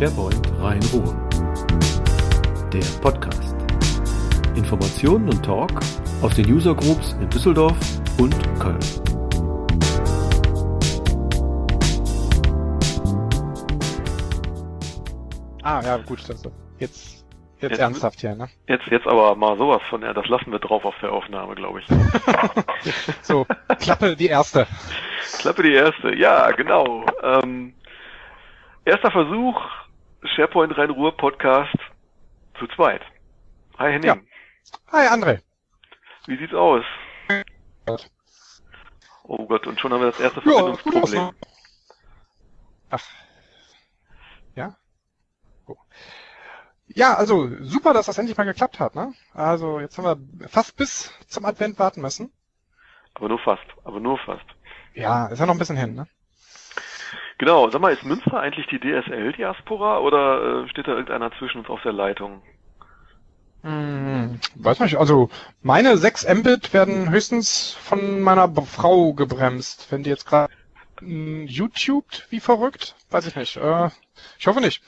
SharePoint Rhein-Ruhr. Der Podcast. Informationen und Talk aus den User Groups in Düsseldorf und Köln. Ah, ja, gut, das, jetzt Jetzt, Jetzt- ernsthaft hier, ne? Jetzt, jetzt aber mal sowas von, ja, das lassen wir drauf auf der Aufnahme, glaube ich. So, Klappe die erste. Klappe die erste. Ja, genau. Ähm, erster Versuch, SharePoint Rhein-Ruhr Podcast zu zweit. Hi Henning, Ja. Hi, André. wie sieht's aus? Oh Gott, und schon haben wir das erste Verbindungsproblem. Ach. Ja? Oh. Ja, also super, dass das endlich mal geklappt hat, ne? Also jetzt haben wir fast bis zum Advent warten müssen. Aber nur fast, aber nur fast. Ja, ist ja noch ein bisschen hin, ne? Genau, sag mal, ist Münster eigentlich die DSL-Diaspora oder äh, steht da irgendeiner zwischen uns auf der Leitung? Hm, weiß nicht, also meine 6 Mbit werden höchstens von meiner Frau gebremst. Wenn die jetzt gerade hm, YouTubed wie verrückt, weiß ich nicht. Äh, ich hoffe nicht.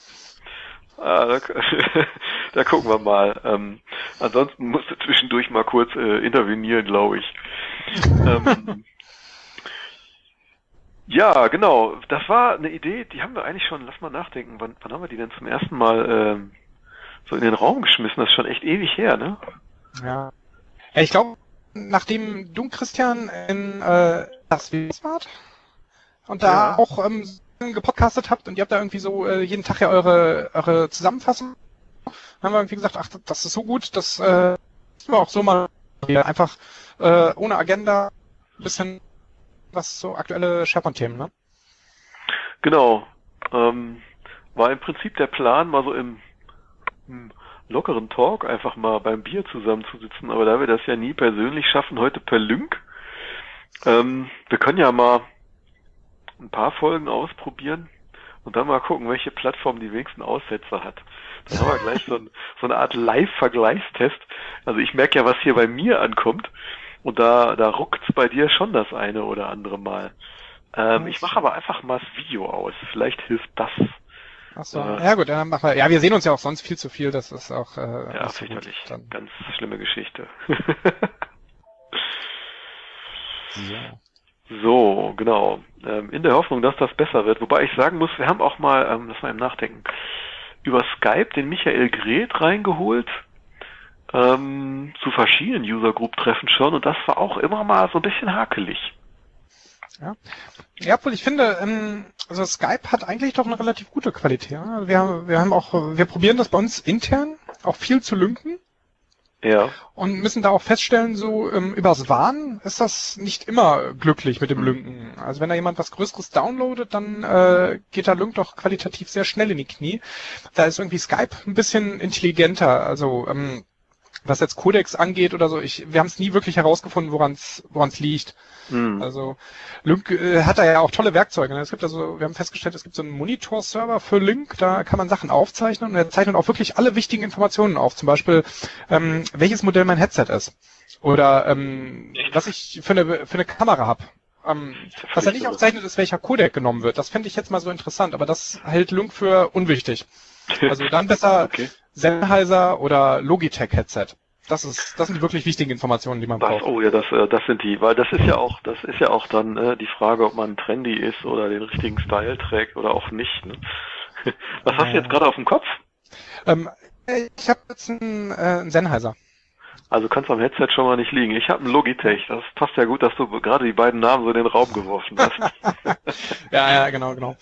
Ah, da, da gucken wir mal. Ähm, ansonsten musst du zwischendurch mal kurz äh, intervenieren, glaube ich. ähm, ja, genau. Das war eine Idee, die haben wir eigentlich schon, lass mal nachdenken, wann, wann haben wir die denn zum ersten Mal ähm, so in den Raum geschmissen? Das ist schon echt ewig her, ne? Ja. ja ich glaube, nachdem du, Christian, in äh, das Wales wart und da Ja. auch ähm, gepodcastet habt und ihr habt da irgendwie so äh, jeden Tag ja eure, eure Zusammenfassung, haben wir irgendwie gesagt, ach, das ist so gut, das äh, wir auch so mal einfach äh, ohne Agenda ein bisschen was so aktuelle SharePoint-Themen, ne? Genau. Ähm, war im Prinzip der Plan, mal so im, im lockeren Talk einfach mal beim Bier zusammenzusitzen, aber da wir das ja nie persönlich schaffen, heute per Link, ähm, wir können ja mal ein paar Folgen ausprobieren und dann mal gucken, welche Plattform die wenigsten Aussetzer hat. Dann haben wir gleich so, ein, so eine Art Live-Vergleichstest. Also ich merke ja, was hier bei mir ankommt und da, da ruckt's bei dir schon das eine oder andere Mal. Ähm, ich mache aber einfach mal das Video aus. Vielleicht hilft das. Ach so. Ja. Ja gut, dann machen wir. Ja, wir sehen uns ja auch sonst viel zu viel, das ist auch äh, Ja, so fürchterlich. Dann, Ganz schlimme Geschichte. so. so, genau. Ähm, in der Hoffnung, dass das besser wird. Wobei ich sagen muss, wir haben auch mal, ähm, lass mal im Nachdenken, über Skype den Michael Greth reingeholt. Ähm, zu verschiedenen User Group Treffen schon und das war auch immer mal so ein bisschen hakelig. Ja, obwohl ich finde, ähm, also Skype hat eigentlich doch eine relativ gute Qualität. ja. Wir, haben- wir haben auch, wir probieren das bei uns intern auch viel zu lünken Ja, und müssen da auch feststellen, so ähm, übers WAN ist das nicht immer glücklich mit dem Mhm. Lünken. Also wenn da jemand was Größeres downloadet, dann äh, geht der Lünk doch qualitativ sehr schnell in die Knie. Da ist irgendwie Skype ein bisschen intelligenter. Also ähm, was jetzt Codex angeht oder so, ich, wir haben es nie wirklich herausgefunden, woran es woran es liegt. hm. Also Lync äh, hat da ja auch tolle Werkzeuge. Ne? Es gibt also, wir haben festgestellt, es gibt so einen Monitor-Server für Lync, da kann man Sachen aufzeichnen und er zeichnet auch wirklich alle wichtigen Informationen auf. Zum Beispiel, ähm, welches Modell mein Headset ist. Oder ähm, was ich für eine, für eine Kamera habe. Ähm, was er nicht aufzeichnet, ist, welcher Codec genommen wird. Das fände ich jetzt mal so interessant, aber das hält Lync für unwichtig. Also dann besser okay. Sennheiser oder Logitech-Headset. Das ist, das sind die wirklich wichtigen Informationen, die man Das, braucht. oh ja, das, äh, das sind die, weil das ist ja auch, das ist ja auch dann äh, die Frage, ob man trendy ist oder den richtigen Style trägt oder auch nicht. Ne? Was hast du jetzt gerade auf dem Kopf? Ähm, ich habe jetzt einen, äh, einen Sennheiser. Also kannst am Headset schon mal nicht liegen. Ich habe einen Logitech. Das passt ja gut, dass du gerade die beiden Namen so in den Raum geworfen hast. Ja, ja, genau, genau.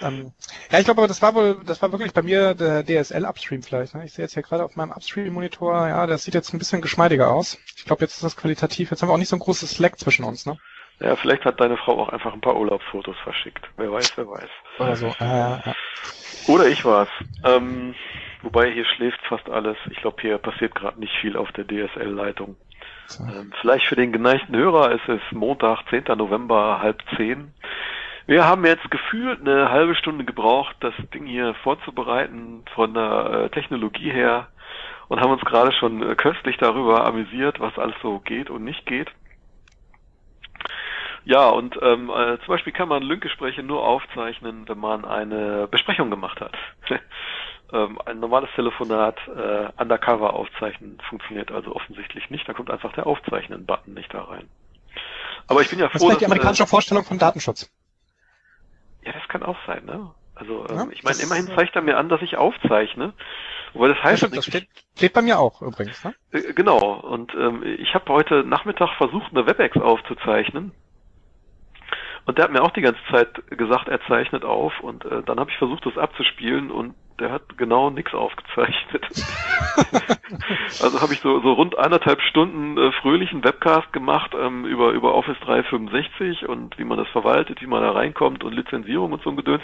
Ähm, ja, ich glaube, aber das war wohl, das war wirklich bei mir der DSL-Upstream vielleicht. Ne? Ich sehe jetzt hier gerade auf meinem Upstream-Monitor, ja, das sieht jetzt ein bisschen geschmeidiger aus. Ich glaube, jetzt ist das qualitativ. Jetzt haben wir auch nicht so ein großes Slack zwischen uns, ne? ja, vielleicht hat deine Frau auch einfach ein paar Urlaubsfotos verschickt. Wer weiß, wer weiß. Oder so. Äh, ja. Oder ich war's. Ähm, wobei hier schläft fast alles. Ich glaube, hier passiert gerade nicht viel auf der DSL-Leitung. So. Ähm, vielleicht für den geneigten Hörer ist es Montag, 10. November, halb zehn. Wir haben jetzt gefühlt eine halbe Stunde gebraucht, das Ding hier vorzubereiten von der äh, Technologie her und haben uns gerade schon äh, köstlich darüber amüsiert, was alles so geht und nicht geht. Ja, und ähm, äh, zum Beispiel kann man Link-Gespräche nur aufzeichnen, wenn man eine Besprechung gemacht hat. ähm, ein normales Telefonat äh, undercover aufzeichnen funktioniert also offensichtlich nicht. Da kommt einfach der Aufzeichnen-Button nicht da rein. Aber ich bin ja froh, das ist die amerikanische äh, Vorstellung von Datenschutz. Ja, das kann auch sein, ne? Also ähm, ja, ich meine, immerhin zeigt er mir an, dass ich aufzeichne. Wobei das heißt, ja, stimmt, das steht, steht bei mir auch übrigens. Ne? Äh, genau. Und ähm, ich habe heute Nachmittag versucht, eine WebEx aufzuzeichnen. Und der hat mir auch die ganze Zeit gesagt, er zeichnet auf. Und äh, dann habe ich versucht, das abzuspielen und der hat genau nichts aufgezeichnet. also habe ich so, so rund eineinhalb Stunden äh, fröhlichen Webcast gemacht ähm, über, über Office 365 und wie man das verwaltet, wie man da reinkommt und Lizenzierung und so ein Gedöns.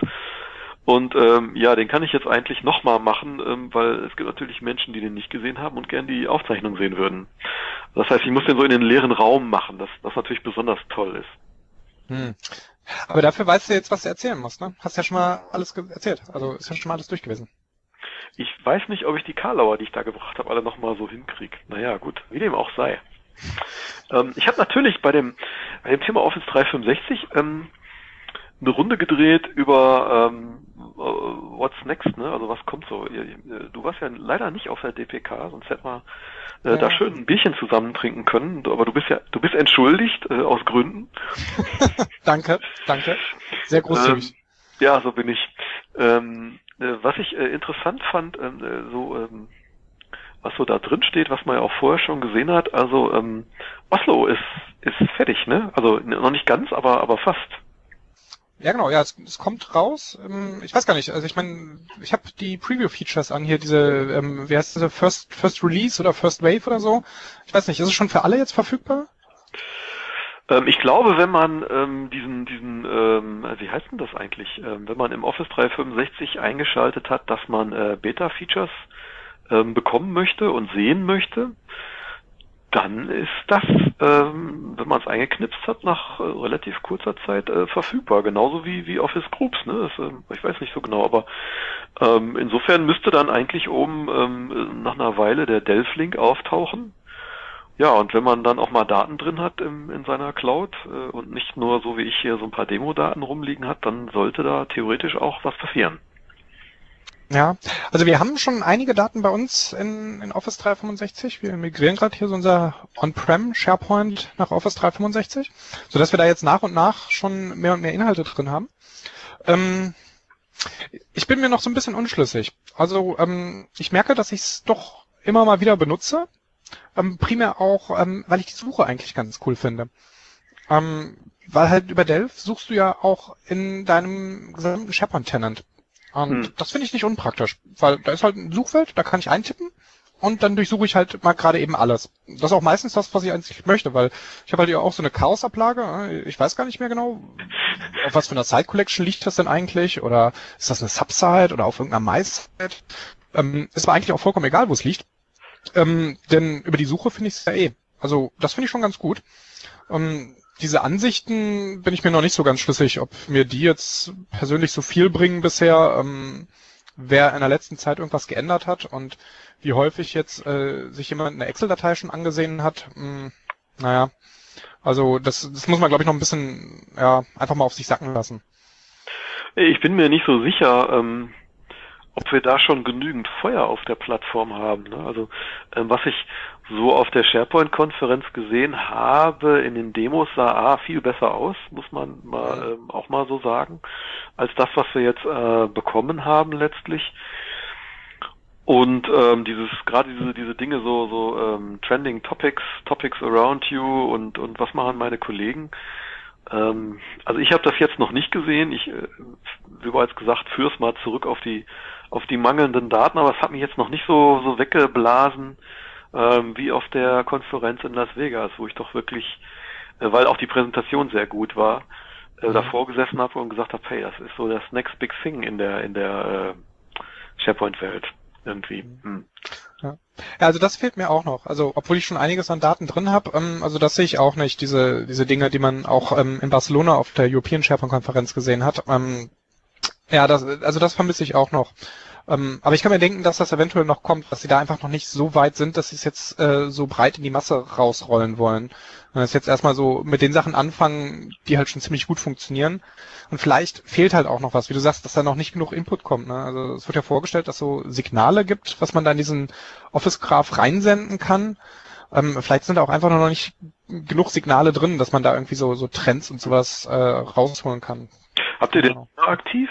Und ähm, ja, den kann ich jetzt eigentlich nochmal machen, ähm, weil es gibt natürlich Menschen, die den nicht gesehen haben und gern die Aufzeichnung sehen würden. Das heißt, ich muss den so in den leeren Raum machen, das, das natürlich besonders toll ist. Hm. Aber dafür weißt du jetzt, was du erzählen musst, ne? Hast ja schon mal alles erzählt. Also ist ja schon mal alles durch gewesen. Ich weiß nicht, ob ich die Karlauer, die ich da gebracht habe, alle nochmal so hinkrieg. Naja, gut, wie dem auch sei. Ähm, ich habe natürlich bei dem, bei dem Thema Office 365 ähm, eine Runde gedreht über ähm, äh, What's Next, ne? Also was kommt so. Du warst ja leider nicht auf der DPK, sonst hätten wir äh, ja. da schön ein Bierchen zusammen trinken können. Aber du bist ja, du bist entschuldigt äh, aus Gründen. danke, danke. Sehr großzügig. Ähm, ja, so bin ich. Ähm, äh, was ich äh, interessant fand, ähm, äh, so ähm, was so da drin steht, was man ja auch vorher schon gesehen hat. Also ähm, Oslo ist ist fertig, ne? Also noch nicht ganz, aber aber fast. Ja, genau, ja, es, es kommt raus. Ähm, ich weiß gar nicht, also ich meine, ich habe die Preview-Features an hier, diese, ähm, wie heißt das, First, First Release oder First Wave oder so. Ich weiß nicht, ist es schon für alle jetzt verfügbar? Ähm, ich glaube, wenn man ähm, diesen, diesen, ähm, wie heißt denn das eigentlich, ähm, wenn man im Office 365 eingeschaltet hat, dass man äh, Beta-Features ähm, bekommen möchte und sehen möchte, dann ist das, ähm, wenn man es eingeknipst hat, nach äh, relativ kurzer Zeit äh, verfügbar. Genauso wie, wie Office Groups. Ne? Das, äh, ich weiß nicht so genau, aber ähm, insofern müsste dann eigentlich oben ähm, nach einer Weile der Delph-Link auftauchen. Ja, und wenn man dann auch mal Daten drin hat im, in seiner Cloud äh, und nicht nur so wie ich hier so ein paar Demo-Daten rumliegen hat, dann sollte da theoretisch auch was passieren. Ja, also wir haben schon einige Daten bei uns in, in Office 365. Wir migrieren gerade hier so unser On-Prem SharePoint nach Office 365, sodass wir da jetzt nach und nach schon mehr und mehr Inhalte drin haben. Ähm, ich bin mir noch so ein bisschen unschlüssig. Also ähm, ich merke, dass ich es doch immer mal wieder benutze. Ähm, primär auch, ähm, weil ich die Suche eigentlich ganz cool finde. Ähm, weil halt über Delph suchst du ja auch in deinem gesamten SharePoint-Tenant. Und hm. das finde ich nicht unpraktisch, weil da ist halt ein Suchfeld, da kann ich eintippen und dann durchsuche ich halt mal gerade eben alles. Das ist auch meistens das, was ich eigentlich möchte, weil ich habe halt ja auch so eine Chaosablage. Ich weiß gar nicht mehr genau, auf was für einer Side Collection liegt das denn eigentlich oder ist das eine Subsite oder auf irgendeiner MySite. Ähm, ist aber eigentlich auch vollkommen egal, wo es liegt. Ähm, denn über die Suche finde ich es ja eh. Also das finde ich schon ganz gut. Ähm, diese Ansichten bin ich mir noch nicht so ganz schlüssig, ob mir die jetzt persönlich so viel bringen bisher, ähm, wer in der letzten Zeit irgendwas geändert hat und wie häufig jetzt äh, sich jemand eine Excel-Datei schon angesehen hat. Hm, naja, also das, das muss man, glaube ich, noch ein bisschen ja, einfach mal auf sich sacken lassen. Ich bin mir nicht so sicher, ähm, ob wir da schon genügend Feuer auf der Plattform haben. Ne? Also ähm, was ich so auf der SharePoint-Konferenz gesehen habe, in den Demos sah A viel besser aus, muss man mal ähm, auch mal so sagen, als das, was wir jetzt äh, bekommen haben letztlich. Und ähm, dieses gerade diese diese Dinge so so ähm, Trending Topics, Topics around you und und was machen meine Kollegen? Ähm, also ich habe das jetzt noch nicht gesehen. Ich, äh, wie bereits gesagt, führe es mal zurück auf die auf die mangelnden Daten, aber es hat mich jetzt noch nicht so so weggeblasen ähm, wie auf der Konferenz in Las Vegas, wo ich doch wirklich, äh, weil auch die Präsentation sehr gut war, äh, mhm. davor gesessen habe und gesagt habe, hey, das ist so das Next Big Thing in der in der äh, SharePoint-Welt irgendwie. Hm. Ja. ja, also das fehlt mir auch noch. Also obwohl ich schon einiges an Daten drin habe, ähm, also das sehe ich auch nicht, diese diese Dinge, die man auch ähm, in Barcelona auf der European SharePoint-Konferenz gesehen hat. Ähm, ja, das, also das vermisse ich auch noch. Ähm, aber ich kann mir denken, dass das eventuell noch kommt, dass sie da einfach noch nicht so weit sind, dass sie es jetzt äh, so breit in die Masse rausrollen wollen. Und das jetzt erstmal so mit den Sachen anfangen, die halt schon ziemlich gut funktionieren. Und vielleicht fehlt halt auch noch was, wie du sagst, dass da noch nicht genug Input kommt. Ne? Also es wird ja vorgestellt, dass so Signale gibt, was man da in diesen Office Graph reinsenden kann. Ähm, vielleicht sind da auch einfach noch nicht genug Signale drin, dass man da irgendwie so, so Trends und sowas äh, rausholen kann. Habt ihr den genau. aktiv?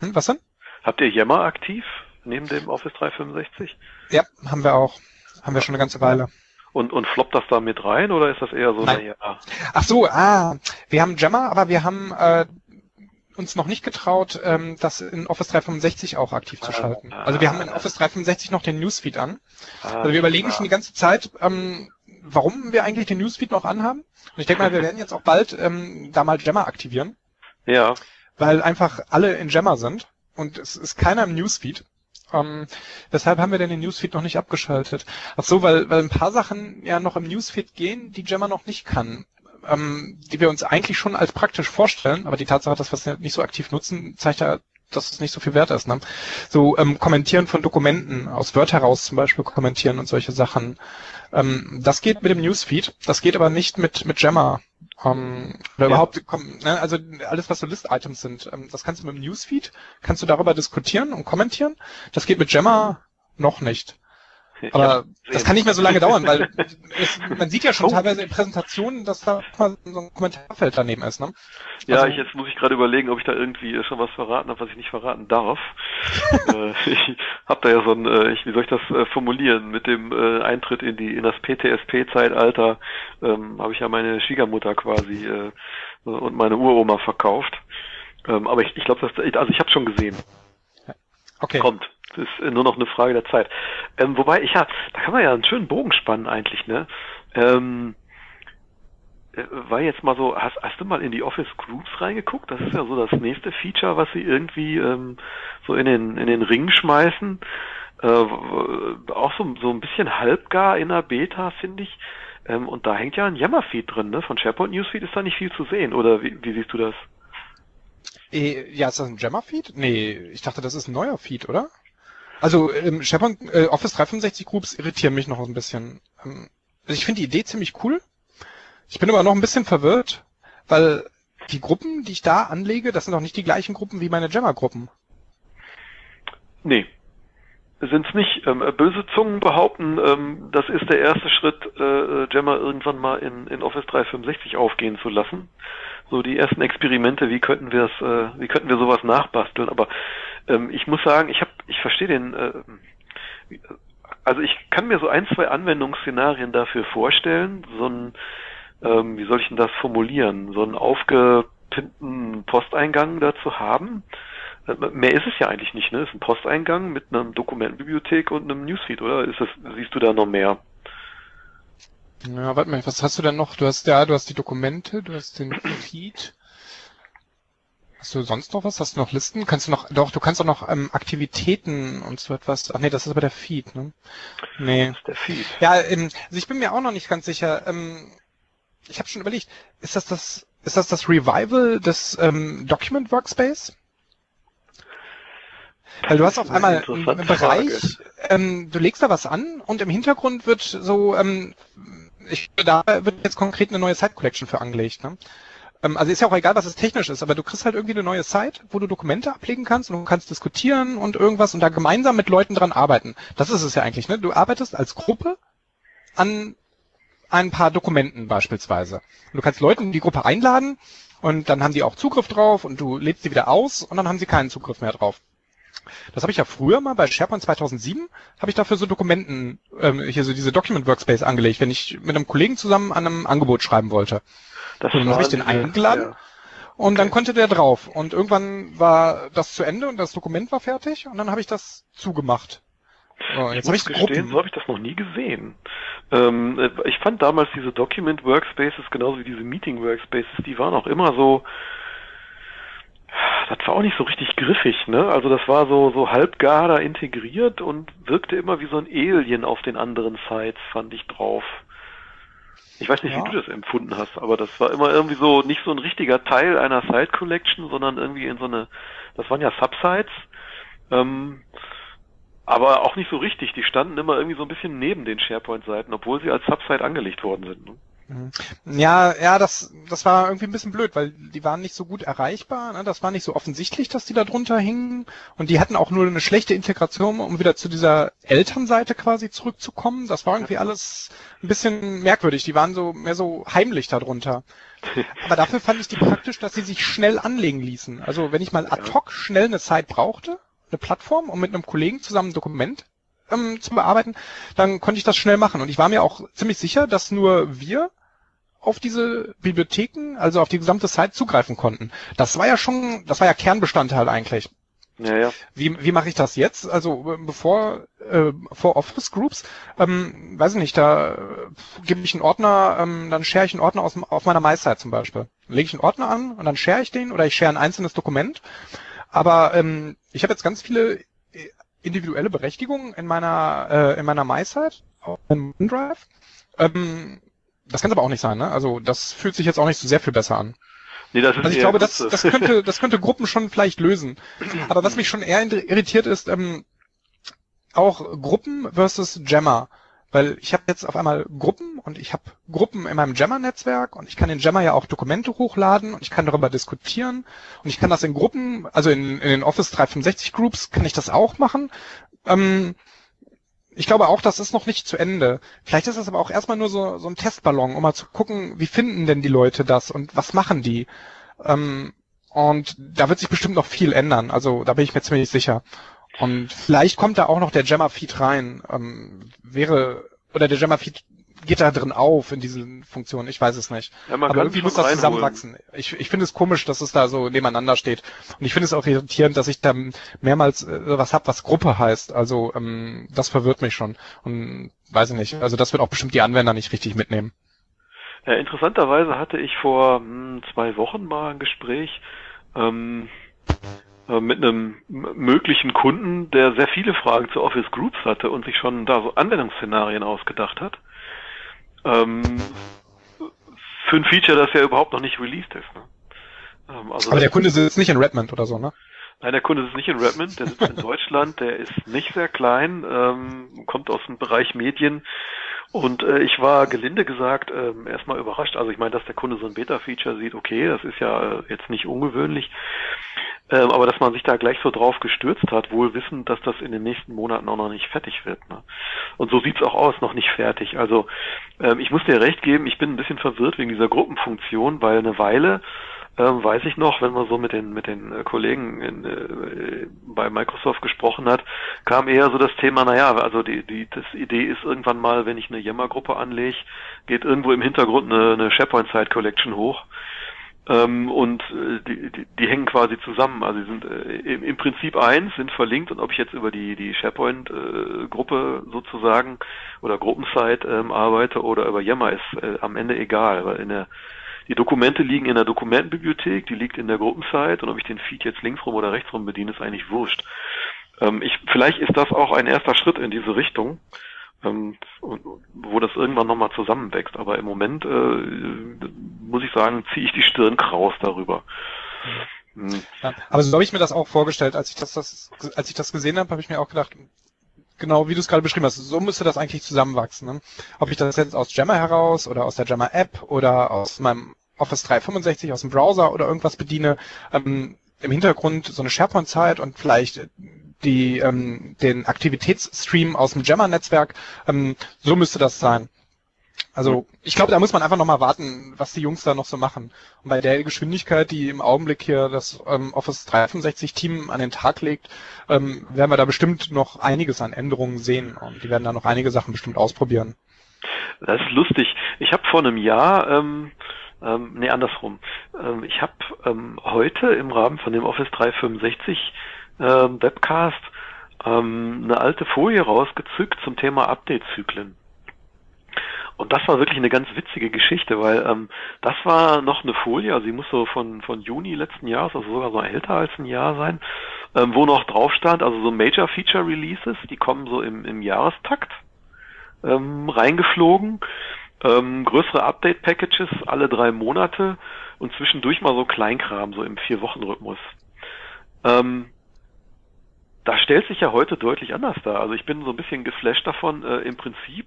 Hm, was denn? Habt ihr Yammer aktiv neben dem Office 365? Ja, haben wir auch. Haben wir schon eine ganze Weile. Und, und floppt das da mit rein oder ist das eher so, naja. Ach so, ah, wir haben Jammer, aber wir haben äh, uns noch nicht getraut, ähm, das in Office 365 auch aktiv zu schalten. Ah, also wir haben in Office 365 noch den Newsfeed an. Ah, also wir überlegen schon die ganze Zeit, ähm, warum wir eigentlich den Newsfeed noch anhaben. Und ich denke mal, wir werden jetzt auch bald ähm, da mal Jammer aktivieren. Ja. Weil einfach alle in Jammer sind und es ist keiner im Newsfeed. Ähm, weshalb haben wir denn den Newsfeed noch nicht abgeschaltet? Ach so, weil, weil ein paar Sachen ja noch im Newsfeed gehen, die Jammer noch nicht kann. Ähm, die wir uns eigentlich schon als praktisch vorstellen, aber die Tatsache, dass wir es nicht so aktiv nutzen, zeigt ja, dass es nicht so viel wert ist. Ne? So ähm, Kommentieren von Dokumenten, aus Word heraus zum Beispiel kommentieren und solche Sachen. Ähm, das geht mit dem Newsfeed, das geht aber nicht mit, mit Jammer. Ähm, oder ja. überhaupt, ne, also alles, was so List-Items sind, ähm, das kannst du mit dem Newsfeed, kannst du darüber diskutieren und kommentieren. Das geht mit Jammer noch nicht. Aber ja, das kann nicht mehr so lange dauern, weil es, man sieht ja schon oh. teilweise in Präsentationen, dass da mal so ein Kommentarfeld daneben ist. Ne? Ja, also, ich, jetzt muss ich gerade überlegen, ob ich da irgendwie schon was verraten habe, was ich nicht verraten darf. äh, ich habe da ja so ein, äh, ich, wie soll ich das äh, formulieren, mit dem äh, Eintritt in die in das PTSP-Zeitalter ähm, habe ich ja meine Schwiegermutter quasi äh, und meine Uroma verkauft. Ähm, aber ich, ich glaube, also ich habe schon gesehen. Okay. Kommt. Ist nur noch eine Frage der Zeit. Ähm, wobei, ich ja, da kann man ja einen schönen Bogen spannen eigentlich, ne? Ähm, äh, war jetzt mal so, hast, hast du mal in die Office Groups reingeguckt? Das ist ja so das nächste Feature, was sie irgendwie ähm, so in den in den Ring schmeißen. Äh, auch so, so ein bisschen halbgar in der Beta, finde ich. Ähm, und da hängt ja ein Yammer-Feed drin, ne? Von SharePoint Newsfeed ist da nicht viel zu sehen, oder wie, wie siehst du das? Äh, ja, ist das ein Jammer-Feed? Nee, ich dachte, das ist ein neuer Feed, oder? Also ähm, SharePoint äh, Office 365 Groups irritieren mich noch ein bisschen. Ähm, also ich finde die Idee ziemlich cool. Ich bin aber noch ein bisschen verwirrt, weil die Gruppen, die ich da anlege, das sind doch nicht die gleichen Gruppen wie meine Jammer-Gruppen. Nee. Sind's nicht. Ähm, böse Zungen behaupten, ähm, das ist der erste Schritt, äh, Jammer irgendwann mal in, in Office 365 aufgehen zu lassen so die ersten Experimente, wie könnten wir es, äh, wie könnten wir sowas nachbasteln. Aber ähm, ich muss sagen, ich habe, ich verstehe den, äh, also ich kann mir so ein, zwei Anwendungsszenarien dafür vorstellen, so ein, ähm, wie soll ich denn das formulieren, so einen aufgepinnten Posteingang dazu haben. Äh, mehr ist es ja eigentlich nicht, ne? Ist ein Posteingang mit einer Dokumentenbibliothek und einem Newsfeed, oder? Ist das, siehst du da noch mehr? Ja, warte mal, was hast du denn noch? Du hast ja, du hast die Dokumente, du hast den Feed. Hast du sonst noch was? Hast du noch Listen? Kannst du noch, doch, du kannst auch noch ähm, Aktivitäten und so etwas. Ach nee, das ist aber der Feed, ne? Nee. Das ist der Feed. Ja, ähm, also ich bin mir auch noch nicht ganz sicher. Ähm, ich habe schon überlegt, ist das das, ist das das Revival des ähm, Document Workspace? Weil du hast auf einmal einen Bereich, ähm, du legst da was an und im Hintergrund wird so ähm, ich, da wird jetzt konkret eine neue Site Collection für angelegt. Ne? Ähm, also ist ja auch egal, was es technisch ist, aber du kriegst halt irgendwie eine neue Site, wo du Dokumente ablegen kannst und du kannst diskutieren und irgendwas und da gemeinsam mit Leuten dran arbeiten. Das ist es ja eigentlich. Ne? Du arbeitest als Gruppe an ein paar Dokumenten beispielsweise. Und du kannst Leute in die Gruppe einladen und dann haben die auch Zugriff drauf und du lädst sie wieder aus und dann haben sie keinen Zugriff mehr drauf. Das habe ich ja früher mal bei SharePoint 2007, habe ich dafür so Dokumenten, ähm, hier so diese Document Workspace angelegt, wenn ich mit einem Kollegen zusammen an einem Angebot schreiben wollte. Das und dann habe ich den eingeladen ja. und okay. dann konnte der drauf. Und irgendwann war das zu Ende und das Dokument war fertig und dann habe ich das zugemacht. So, jetzt habe ich gestehen, so habe ich das noch nie gesehen. Ähm, äh, ich fand damals diese Document Workspaces genauso wie diese Meeting Workspaces, die waren auch immer so das war auch nicht so richtig griffig, ne? Also das war so, so halbgar da integriert und wirkte immer wie so ein Alien auf den anderen Sites, fand ich drauf. Ich weiß nicht, ja. wie du das empfunden hast, aber das war immer irgendwie so nicht so ein richtiger Teil einer Site Collection, sondern irgendwie in so eine, das waren ja Subsites. Ähm, aber auch nicht so richtig. Die standen immer irgendwie so ein bisschen neben den SharePoint-Seiten, obwohl sie als Subsite angelegt worden sind. Ne? Mhm. Ja, ja, das, das war irgendwie ein bisschen blöd, weil die waren nicht so gut erreichbar. Ne? Das war nicht so offensichtlich, dass die da drunter hingen. Und die hatten auch nur eine schlechte Integration, um wieder zu dieser Elternseite quasi zurückzukommen. Das war irgendwie alles ein bisschen merkwürdig. Die waren so mehr so heimlich da drunter. Aber dafür fand ich die praktisch, dass sie sich schnell anlegen ließen. Also wenn ich mal ad hoc schnell eine Site brauchte, eine Plattform, um mit einem Kollegen zusammen ein Dokument ähm, zu bearbeiten, dann konnte ich das schnell machen. Und ich war mir auch ziemlich sicher, dass nur wir auf diese Bibliotheken, also auf die gesamte Site zugreifen konnten. Das war ja schon, das war ja Kernbestandteil eigentlich. Ja, ja. Wie, wie mache ich das jetzt? Also bevor äh, vor Office Groups, ähm, weiß ich nicht, da äh, gebe ich einen Ordner, ähm, dann share ich einen Ordner aus, auf meiner MySite zum Beispiel. Lege ich einen Ordner an und dann share ich den oder ich share ein einzelnes Dokument. Aber ähm, ich habe jetzt ganz viele individuelle Berechtigung in meiner äh, in meiner MySite auf dem OneDrive. Ähm, das kann aber auch nicht sein, ne? Also das fühlt sich jetzt auch nicht so sehr viel besser an. Nee, das ist also ich glaube, das, das könnte das könnte Gruppen schon vielleicht lösen. Aber was mich schon eher irritiert ist, ähm, auch Gruppen versus Jammer. Weil ich habe jetzt auf einmal Gruppen und ich habe Gruppen in meinem Jammer-Netzwerk und ich kann in Jammer ja auch Dokumente hochladen und ich kann darüber diskutieren und ich kann das in Gruppen, also in, in den Office 365 Groups kann ich das auch machen. Ähm, ich glaube auch, das ist noch nicht zu Ende. Vielleicht ist das aber auch erstmal nur so, so ein Testballon, um mal zu gucken, wie finden denn die Leute das und was machen die. Ähm, und da wird sich bestimmt noch viel ändern. Also da bin ich mir ziemlich sicher. Und vielleicht kommt da auch noch der Jammer-Feed rein. Ähm, wäre, oder der Jammer-Feed geht da drin auf in diesen Funktionen. Ich weiß es nicht. Ja, Aber irgendwie muss das zusammenwachsen. Ich, ich finde es komisch, dass es da so nebeneinander steht. Und ich finde es auch irritierend, dass ich da mehrmals äh, was hab, was Gruppe heißt. Also ähm, das verwirrt mich schon. Und weiß ich nicht. Also das wird auch bestimmt die Anwender nicht richtig mitnehmen. Ja, interessanterweise hatte ich vor hm, zwei Wochen mal ein Gespräch ähm, äh, mit einem möglichen Kunden, der sehr viele Fragen zu Office Groups hatte und sich schon da so Anwendungsszenarien ausgedacht hat. Ähm, für ein Feature, das ja überhaupt noch nicht released ist. Ne? Ähm, also Aber der Kunde sitzt nicht in Redmond oder so, ne? Nein, der Kunde sitzt nicht in Redmond, der sitzt in Deutschland, der ist nicht sehr klein, ähm, kommt aus dem Bereich Medien und äh, ich war gelinde gesagt ähm, erstmal überrascht. Also ich meine, dass der Kunde so ein Beta-Feature sieht, okay, das ist ja äh, jetzt nicht ungewöhnlich. Ähm, aber dass man sich da gleich so drauf gestürzt hat, wohl wissend, dass das in den nächsten Monaten auch noch nicht fertig wird. Ne? Und so sieht's auch aus, noch nicht fertig. Also ähm, ich muss dir recht geben, ich bin ein bisschen verwirrt wegen dieser Gruppenfunktion, weil eine Weile ähm, weiß ich noch, wenn man so mit den mit den äh, Kollegen in, äh, bei Microsoft gesprochen hat, kam eher so das Thema, naja, also die die das Idee ist irgendwann mal, wenn ich eine Yammer-Gruppe anlege, geht irgendwo im Hintergrund eine, eine SharePoint Site Collection hoch ähm, und äh, die, die, die hängen quasi zusammen. Also sie sind äh, im, im Prinzip eins, sind verlinkt und ob ich jetzt über die, die SharePoint-Gruppe äh, sozusagen oder Gruppensite ähm, arbeite oder über Yammer ist äh, am Ende egal, weil in der die Dokumente liegen in der Dokumentenbibliothek, die liegt in der Gruppensite und ob ich den Feed jetzt links rum oder rechts rum bediene, ist eigentlich wurscht. Ähm, ich, vielleicht ist das auch ein erster Schritt in diese Richtung ähm, wo das irgendwann nochmal zusammenwächst. Aber im Moment, äh, muss ich sagen, ziehe ich die Stirn kraus darüber. Mhm. Ja, aber so habe ich mir das auch vorgestellt. Als ich das, das als ich das gesehen habe, habe ich mir auch gedacht, genau wie du es gerade beschrieben hast, so müsste das eigentlich zusammenwachsen. Ne? Ob ich das jetzt aus Jammer heraus oder aus der Jammer App oder aus meinem Office 365 aus dem Browser oder irgendwas bediene, ähm, im Hintergrund so eine SharePoint-Zeit und vielleicht die, ähm, den Aktivitätsstream aus dem Jammer-Netzwerk. Ähm, so müsste das sein. Also ich glaube, da muss man einfach nochmal warten, was die Jungs da noch so machen. Und bei der Geschwindigkeit, die im Augenblick hier das ähm, Office 365-Team an den Tag legt, ähm, werden wir da bestimmt noch einiges an Änderungen sehen und die werden da noch einige Sachen bestimmt ausprobieren. Das ist lustig. Ich habe vor einem Jahr, ähm, ähm, nee, andersrum. Ähm, ich habe ähm, heute im Rahmen von dem Office 365 ähm, Webcast ähm, eine alte Folie rausgezückt zum Thema Update-Zyklen. Und das war wirklich eine ganz witzige Geschichte, weil ähm, das war noch eine Folie, also sie muss so von, von Juni letzten Jahres, also sogar so älter als ein Jahr sein, ähm, wo noch drauf stand, also so Major Feature Releases, die kommen so im, im Jahrestakt ähm, reingeflogen, ähm, größere Update-Packages alle drei Monate und zwischendurch mal so Kleinkram, so im Vier-Wochen-Rhythmus. Ähm, das stellt sich ja heute deutlich anders dar. Also ich bin so ein bisschen geflasht davon. Äh, Im Prinzip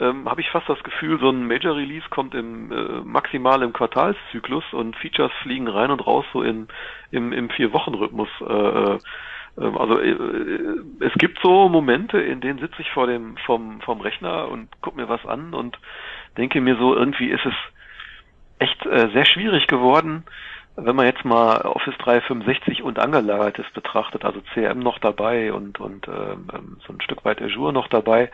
ähm, habe ich fast das Gefühl, so ein Major Release kommt im äh, maximal im Quartalszyklus und Features fliegen rein und raus so in, im, im Vier-Wochen-Rhythmus. Äh, äh, ähm, also äh, es gibt so Momente, in denen sitze ich vor dem vom vom Rechner und gucke mir was an und denke mir so irgendwie ist es echt äh, sehr schwierig geworden, wenn man jetzt mal Office 365 und angelagertes betrachtet, also CM noch dabei und und ähm, ähm, so ein Stück weit Azure noch dabei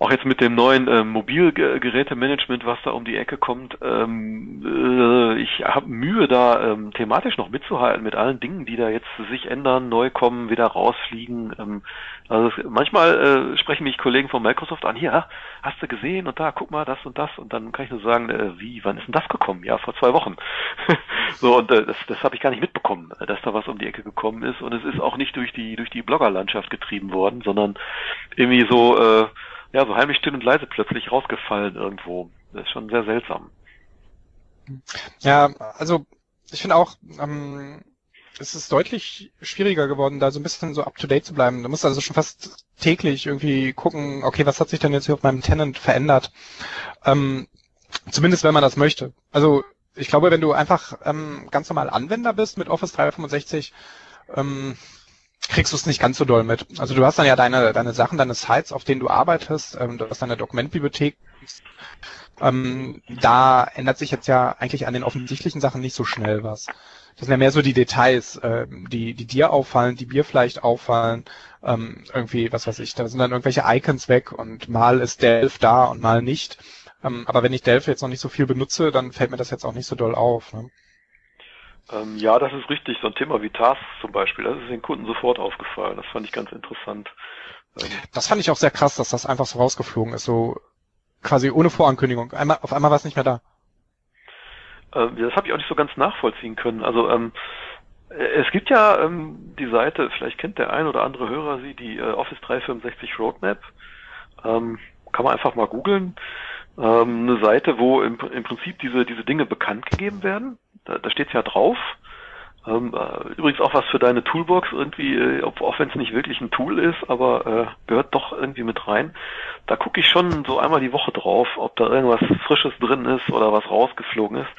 auch jetzt mit dem neuen äh, Mobilgerätemanagement, was da um die Ecke kommt, ähm, äh, ich habe Mühe da ähm, thematisch noch mitzuhalten mit allen Dingen, die da jetzt sich ändern, neu kommen, wieder rausfliegen. Ähm, also es, manchmal äh, sprechen mich Kollegen von Microsoft an, hier, hast du gesehen und da, guck mal, das und das und dann kann ich nur sagen, äh, wie, wann ist denn das gekommen? Ja, vor zwei Wochen. so und äh, das, das habe ich gar nicht mitbekommen, dass da was um die Ecke gekommen ist und es ist auch nicht durch die durch die Bloggerlandschaft getrieben worden, sondern irgendwie so äh, ja, so heimlich still und leise plötzlich rausgefallen irgendwo. Das ist schon sehr seltsam. Ja, also ich finde auch, ähm, es ist deutlich schwieriger geworden, da so ein bisschen so up-to-date zu bleiben. Du musst also schon fast täglich irgendwie gucken, okay, was hat sich denn jetzt hier auf meinem Tenant verändert? Ähm, zumindest wenn man das möchte. Also ich glaube, wenn du einfach ähm, ganz normal Anwender bist mit Office 365, ähm, kriegst du es nicht ganz so doll mit. Also du hast dann ja deine, deine Sachen, deine Sites, auf denen du arbeitest, ähm, du hast deine Dokumentbibliothek. Ähm, da ändert sich jetzt ja eigentlich an den offensichtlichen Sachen nicht so schnell was. Das sind ja mehr so die Details, äh, die, die dir auffallen, die mir vielleicht auffallen. Ähm, irgendwie, was weiß ich, da sind dann irgendwelche Icons weg und mal ist Delph da und mal nicht. Ähm, aber wenn ich Delph jetzt noch nicht so viel benutze, dann fällt mir das jetzt auch nicht so doll auf. Ne? Ähm, ja, das ist richtig. So ein Thema wie Tasks zum Beispiel, das ist den Kunden sofort aufgefallen. Das fand ich ganz interessant. Ähm, das fand ich auch sehr krass, dass das einfach so rausgeflogen ist, so quasi ohne Vorankündigung. Einmal, auf einmal war es nicht mehr da. Ähm, das habe ich auch nicht so ganz nachvollziehen können. Also ähm, es gibt ja ähm, die Seite, vielleicht kennt der ein oder andere Hörer sie, die äh, Office 365 Roadmap. Ähm, kann man einfach mal googeln. Ähm, eine Seite, wo im, im Prinzip diese, diese Dinge bekannt gegeben werden. Da, da steht ja drauf. Ähm, äh, übrigens auch was für deine Toolbox irgendwie, äh, auch wenn es nicht wirklich ein Tool ist, aber äh, gehört doch irgendwie mit rein. Da gucke ich schon so einmal die Woche drauf, ob da irgendwas Frisches drin ist oder was rausgeflogen ist.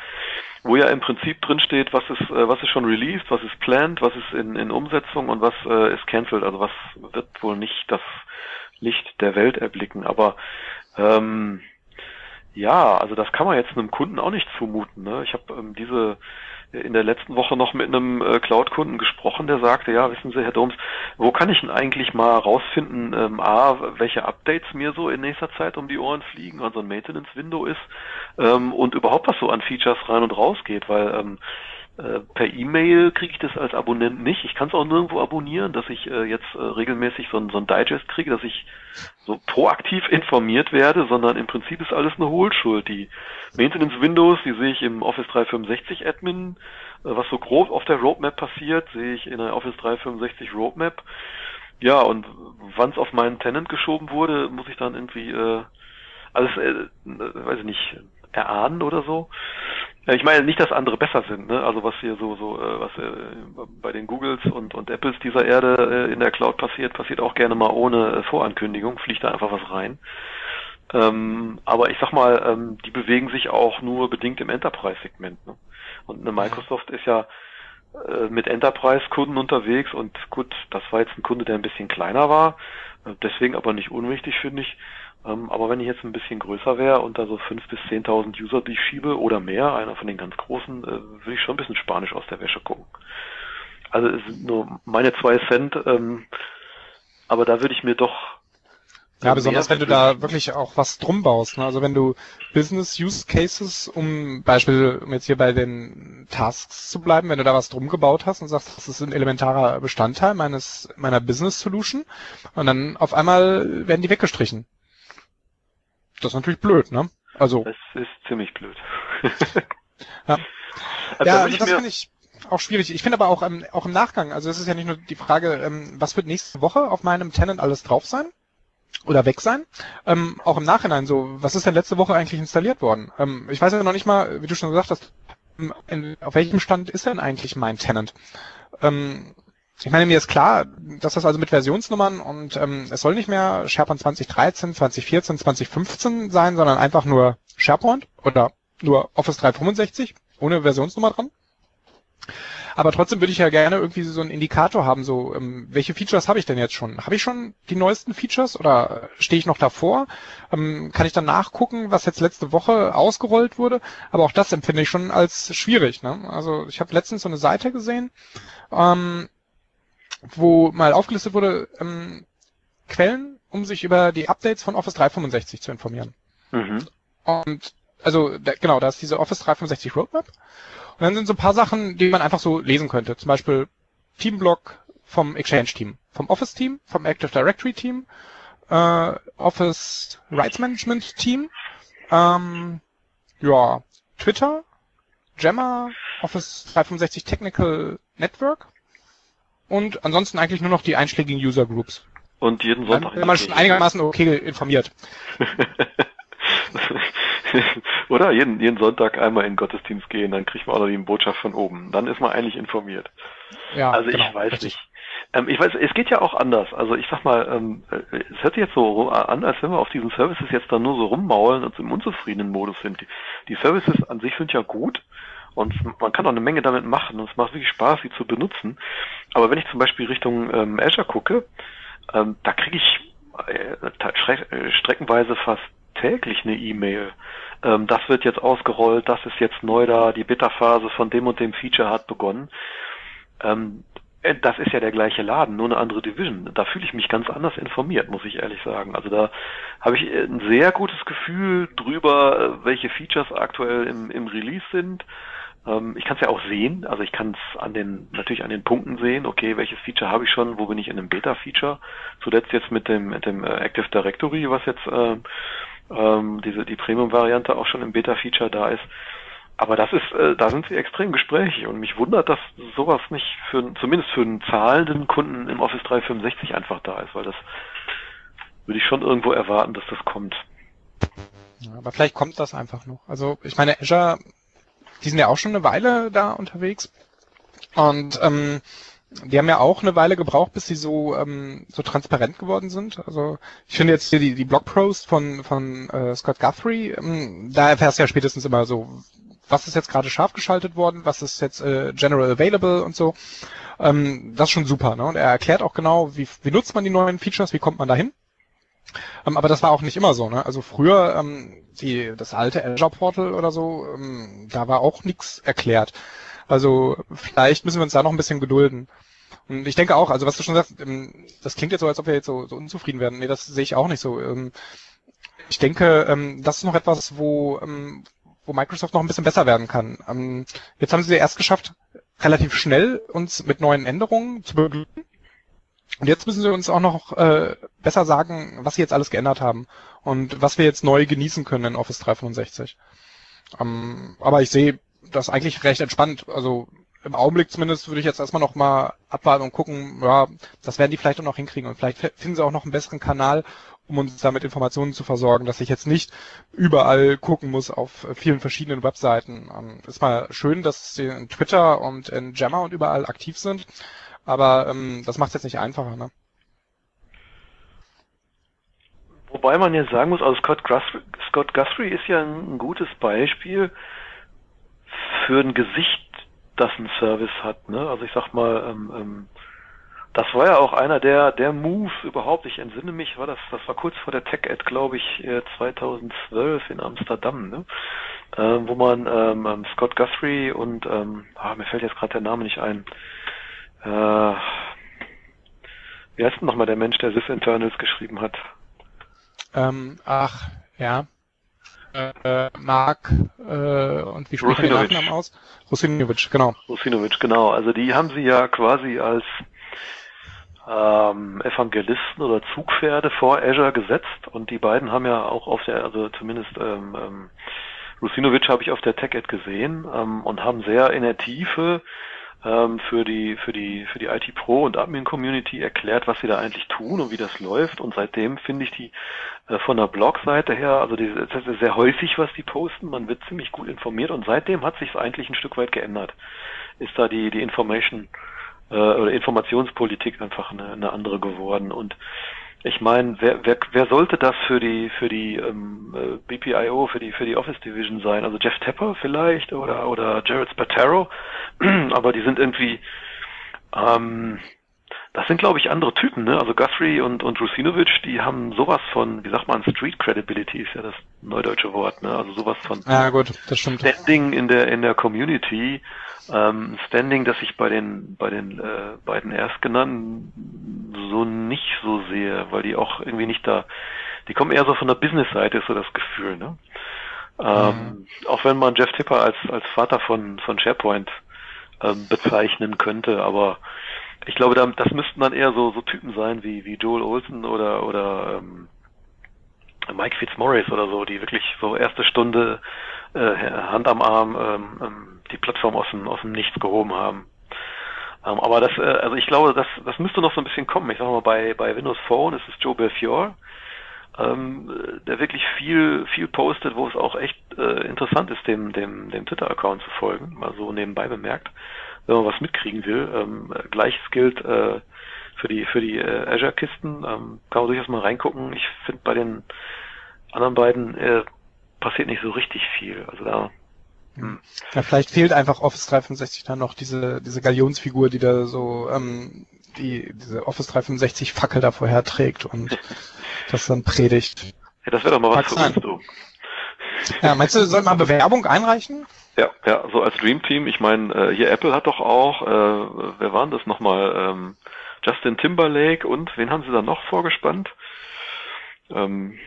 Wo ja im Prinzip drin steht, was ist, äh, was ist schon released, was ist planned, was ist in, in Umsetzung und was äh, ist cancelled. Also was wird wohl nicht das Licht der Welt erblicken. Aber ähm, ja, also das kann man jetzt einem Kunden auch nicht zumuten. Ne? Ich habe ähm, diese äh, in der letzten Woche noch mit einem äh, Cloud-Kunden gesprochen, der sagte, ja, wissen Sie, Herr Doms, wo kann ich denn eigentlich mal rausfinden, ähm, A, welche Updates mir so in nächster Zeit um die Ohren fliegen, also ein Maintenance-Window ist ähm, und überhaupt was so an Features rein und raus geht, weil ähm, äh, per E-Mail kriege ich das als Abonnent nicht. Ich kann es auch nirgendwo abonnieren, dass ich äh, jetzt äh, regelmäßig so ein, so ein Digest kriege, dass ich so proaktiv informiert werde, sondern im Prinzip ist alles eine Hohlschuld. Die Maintenance Windows, die sehe ich im Office 365 Admin, äh, was so grob auf der Roadmap passiert, sehe ich in der Office 365 Roadmap. Ja, und wann es auf meinen Tenant geschoben wurde, muss ich dann irgendwie äh, alles, äh, weiß ich nicht, erahnen oder so. Ich meine nicht, dass andere besser sind, ne? Also was hier so so äh, was äh, bei den Googles und und Apples dieser Erde äh, in der Cloud passiert, passiert auch gerne mal ohne äh, Vorankündigung, fliegt da einfach was rein. Ähm, aber ich sag mal, ähm, die bewegen sich auch nur bedingt im Enterprise-Segment. Ne? Und eine Microsoft ist ja äh, mit Enterprise-Kunden unterwegs und gut, das war jetzt ein Kunde, der ein bisschen kleiner war, äh, deswegen aber nicht unwichtig, finde ich. Ähm, aber wenn ich jetzt ein bisschen größer wäre und da so 5.000 bis 10.000 User durchschiebe oder mehr, einer von den ganz großen, äh, würde ich schon ein bisschen Spanisch aus der Wäsche gucken. Also es sind nur meine zwei Cent, ähm, aber da würde ich mir doch ja, besonders wenn du da wirklich auch was drum baust. Ne? Also wenn du Business Use Cases, um Beispiel, um jetzt hier bei den Tasks zu bleiben, wenn du da was drum gebaut hast und sagst, das ist ein elementarer Bestandteil meines meiner Business Solution, und dann auf einmal werden die weggestrichen. Das ist natürlich blöd, ne? Also. Das ist ziemlich blöd. ja, also ja also das finde ich auch schwierig. Ich finde aber auch, ähm, auch im Nachgang, also es ist ja nicht nur die Frage, ähm, was wird nächste Woche auf meinem Tenant alles drauf sein? Oder weg sein. Ähm, auch im Nachhinein so, was ist denn letzte Woche eigentlich installiert worden? Ähm, ich weiß ja noch nicht mal, wie du schon gesagt hast, in, auf welchem Stand ist denn eigentlich mein Tenant? Ähm, ich meine, mir ist klar, dass das also mit Versionsnummern und ähm, es soll nicht mehr SharePoint 2013, 2014, 2015 sein, sondern einfach nur SharePoint oder nur Office 365 ohne Versionsnummer dran. Aber trotzdem würde ich ja gerne irgendwie so einen Indikator haben, so ähm, welche Features habe ich denn jetzt schon? Habe ich schon die neuesten Features oder stehe ich noch davor? Ähm, kann ich dann nachgucken, was jetzt letzte Woche ausgerollt wurde? Aber auch das empfinde ich schon als schwierig. Ne? Also ich habe letztens so eine Seite gesehen, ähm, wo mal aufgelistet wurde, ähm, Quellen, um sich über die Updates von Office 365 zu informieren. Mhm. Und also da, genau, da ist diese Office 365 Roadmap. Und dann sind so ein paar Sachen, die man einfach so lesen könnte. Zum Beispiel Teamblog vom Exchange-Team, vom Office-Team, vom Active Directory-Team, äh, Office Rights Management-Team, ähm, ja, Twitter, Gemma, Office 365 Technical Network und ansonsten eigentlich nur noch die einschlägigen User Groups. Und jeden Sonntag. Dann, wenn man schon einigermaßen okay informiert. Oder jeden, jeden Sonntag einmal in den Gottesdienst gehen, dann kriegt man auch noch die Botschaft von oben. Dann ist man eigentlich informiert. Ja, also genau, ich weiß richtig. nicht. Ähm, ich weiß, es geht ja auch anders. Also ich sag mal, ähm, es hört sich jetzt so an, als wenn wir auf diesen Services jetzt dann nur so rummaulen und im unzufriedenen Modus sind. Die, die Services an sich sind ja gut und man kann auch eine Menge damit machen und es macht wirklich Spaß, sie zu benutzen. Aber wenn ich zum Beispiel Richtung ähm, Azure gucke, ähm, da kriege ich äh, äh, streckenweise fast täglich eine E-Mail. Ähm, das wird jetzt ausgerollt, das ist jetzt neu da, die Beta-Phase von dem und dem Feature hat begonnen. Ähm, äh, das ist ja der gleiche Laden, nur eine andere Division. Da fühle ich mich ganz anders informiert, muss ich ehrlich sagen. Also da habe ich ein sehr gutes Gefühl drüber, äh, welche Features aktuell im, im Release sind. Ähm, ich kann es ja auch sehen, also ich kann es an den, natürlich an den Punkten sehen, okay, welches Feature habe ich schon, wo bin ich in einem Beta-Feature. Zuletzt jetzt mit dem, mit dem Active Directory, was jetzt äh, ähm, diese die Premium-Variante auch schon im Beta-Feature da ist. Aber das ist, äh, da sind sie extrem gesprächig und mich wundert, dass sowas nicht für zumindest für einen zahlenden Kunden im Office 365 einfach da ist, weil das würde ich schon irgendwo erwarten, dass das kommt. Ja, aber vielleicht kommt das einfach noch. Also ich meine, Azure, die sind ja auch schon eine Weile da unterwegs und ähm, die haben ja auch eine Weile gebraucht, bis sie so ähm, so transparent geworden sind. Also ich finde jetzt hier die, die Blogpost von von äh, Scott Guthrie, ähm, da erfährst du ja spätestens immer so, was ist jetzt gerade scharf geschaltet worden, was ist jetzt äh, general available und so. Ähm, das ist schon super. Ne? Und er erklärt auch genau, wie, wie nutzt man die neuen Features, wie kommt man dahin. Ähm, aber das war auch nicht immer so. Ne? Also früher ähm, die das alte Azure Portal oder so, ähm, da war auch nichts erklärt. Also vielleicht müssen wir uns da noch ein bisschen gedulden. Und ich denke auch, also was du schon sagst, ähm, das klingt jetzt so, als ob wir jetzt so, so unzufrieden werden. Nee, das sehe ich auch nicht so. Ähm, ich denke, ähm, das ist noch etwas, wo, wo Microsoft noch ein bisschen besser werden kann. Jetzt haben sie erst geschafft, relativ schnell uns mit neuen Änderungen zu beglücken. Und jetzt müssen sie uns auch noch äh, besser sagen, was sie jetzt alles geändert haben und was wir jetzt neu genießen können in Office 365. Ähm, aber ich sehe das eigentlich recht entspannt. Also im Augenblick zumindest würde ich jetzt erstmal noch mal abwarten und gucken, ja, das werden die vielleicht auch noch hinkriegen und vielleicht finden sie auch noch einen besseren Kanal, um uns damit Informationen zu versorgen, dass ich jetzt nicht überall gucken muss auf vielen verschiedenen Webseiten. Ähm, ist mal schön, dass sie in Twitter und in Jammer und überall aktiv sind, aber ähm, das macht es jetzt nicht einfacher, ne? Wobei man jetzt sagen muss, also Scott, Guthrie, Scott Guthrie ist ja ein gutes Beispiel, für ein Gesicht, das ein Service hat. Ne? Also ich sag mal, ähm, ähm, das war ja auch einer der der Moves überhaupt. Ich entsinne mich, war das das war kurz vor der Tech Ad, glaube ich, 2012 in Amsterdam, ne? ähm, wo man ähm, ähm, Scott Guthrie und ähm, ah, mir fällt jetzt gerade der Name nicht ein. Äh, wie heißt denn nochmal der Mensch, der Sys Internals geschrieben hat? Ähm, ach, ja äh, Mark äh, und wie spricht der Nachnamen aus? Rusinovic, genau. Rusinovic, genau. Also die haben sie ja quasi als ähm, Evangelisten oder Zugpferde vor Azure gesetzt und die beiden haben ja auch auf der, also zumindest ähm, ähm, Rusinovic habe ich auf der TechEd gesehen ähm, und haben sehr in der Tiefe für die für die für die IT Pro und Admin Community erklärt, was sie da eigentlich tun und wie das läuft. Und seitdem finde ich die äh, von der Blogseite her, also die, das ist sehr häufig, was die posten. Man wird ziemlich gut informiert und seitdem hat sich es eigentlich ein Stück weit geändert. Ist da die die Information äh, oder Informationspolitik einfach eine, eine andere geworden. Und ich meine, wer, wer, wer sollte das für die für die ähm, äh, BPIO, für die für die Office Division sein? Also Jeff Tepper vielleicht oder oder Jared Spataro, aber die sind irgendwie ähm, das sind, glaube ich, andere Typen, ne? Also Guthrie und, und Rusinovic, die haben sowas von, wie sagt man, Street Credibility ist ja das neudeutsche Wort, ne? Also sowas von ja, gut, das stimmt. Standing in der in der Community, ähm, Standing, das ich bei den bei den äh, beiden erstgenannten so nicht so sehe, weil die auch irgendwie nicht da, die kommen eher so von der Business-Seite, ist so das Gefühl, ne? Ähm, mhm. Auch wenn man Jeff Tipper als als Vater von von SharePoint ähm, bezeichnen könnte, aber ich glaube, das müssten dann eher so, so Typen sein wie, wie Joel Olsen oder, oder ähm, Mike Fitzmaurice oder so, die wirklich so erste Stunde Hand am Arm ähm, ähm, die Plattform aus dem, aus dem Nichts gehoben haben. Ähm, aber das, äh, also ich glaube, das, das müsste noch so ein bisschen kommen. Ich sag mal, bei, bei Windows Phone ist es Joe Belfior, ähm, der wirklich viel, viel postet, wo es auch echt äh, interessant ist, dem, dem, dem Twitter-Account zu folgen, mal so nebenbei bemerkt wenn man was mitkriegen will. Ähm, Gleiches gilt äh, für die für die äh, Azure-Kisten. Ähm, kann man durchaus mal reingucken. Ich finde bei den anderen beiden äh, passiert nicht so richtig viel. Also da hm. Ja, vielleicht fehlt einfach Office 365 dann noch diese, diese Galionsfigur, die da so, ähm, die, diese Office 365 Fackel da vorher trägt und das dann predigt. Ja, das wäre doch mal was für uns, du. Ja, meinst du, soll man Bewerbung einreichen? Ja, ja, so als Dream Team. Ich meine, äh, hier Apple hat doch auch, äh, wer waren das nochmal? Ähm, Justin Timberlake und wen haben sie da noch vorgespannt? Ähm. Hm,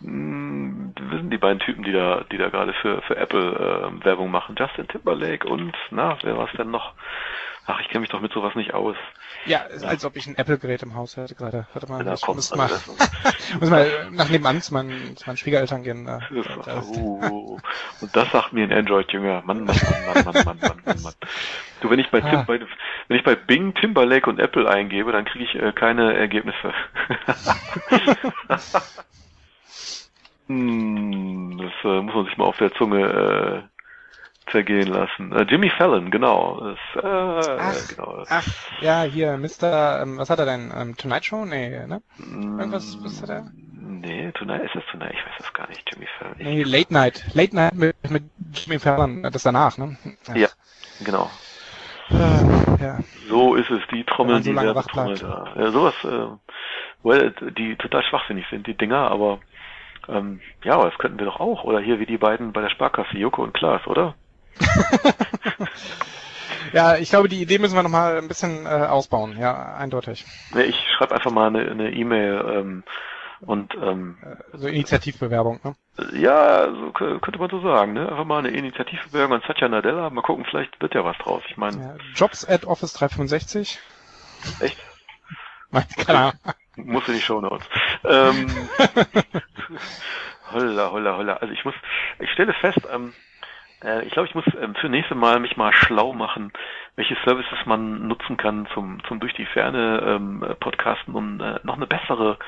wissen die beiden Typen, die da, die da gerade für, für Apple äh, Werbung machen. Justin Timberlake und, na, wer war es denn noch? Ach, ich kenne mich doch mit sowas nicht aus. Ja, ja. als ob ich ein Apple-Gerät im Haus hätte gerade. Warte mal, ja, ich muss, mal, muss mal nach nebenan zu meinen, zu meinen Schwiegereltern gehen. Äh, uh, und das sagt mir ein Android-Jünger. Mann, Mann, Mann, Mann, Mann, Mann, Mann, Mann, Mann. Du, wenn ich bei, Tim, ah. bei, wenn ich bei Bing, Timberlake und Apple eingebe, dann kriege ich äh, keine Ergebnisse. hm, das äh, muss man sich mal auf der Zunge äh, zergehen lassen. Äh, Jimmy Fallon, genau. Das, äh, ach, genau. ach, ja, hier, Mr., ähm, was hat er denn? Ähm, Tonight Show? Nee, ne? Irgendwas, was hat er? Nee, Tonight, ist das Tonight? Ich weiß das gar nicht, Jimmy Fallon. Nee, Late Night. Late Night mit, mit Jimmy Fallon, das danach, ne? Ach. Ja, genau. Äh, ja. So ist es, die Trommel, so die Werbetrommel da. Ja, sowas, äh, well, die total schwachsinnig sind, die Dinger, aber ähm, ja, aber das könnten wir doch auch. Oder hier wie die beiden bei der Sparkasse, Joko und Klaas, oder? ja, ich glaube, die Idee müssen wir nochmal ein bisschen äh, ausbauen, ja, eindeutig. Nee, ich schreibe einfach mal eine E-Mail e ähm, und ähm, äh, so Initiativbewerbung, ne? Ja, so könnte man so sagen, ne? Einfach mal eine Initiativbewerbung an Satya Nadella, mal gucken, vielleicht wird ja was draus. Ich meine. Ja, Jobs at Office 365. Echt? Keine Ahnung. Muss in die Show Notes. ähm, holla, holla, holla. Also ich muss, ich stelle fest, ähm, äh, ich glaube, ich muss ähm, für nächste Mal mich mal schlau machen, welche Services man nutzen kann zum, zum durch die Ferne ähm, Podcasten, um äh, noch eine bessere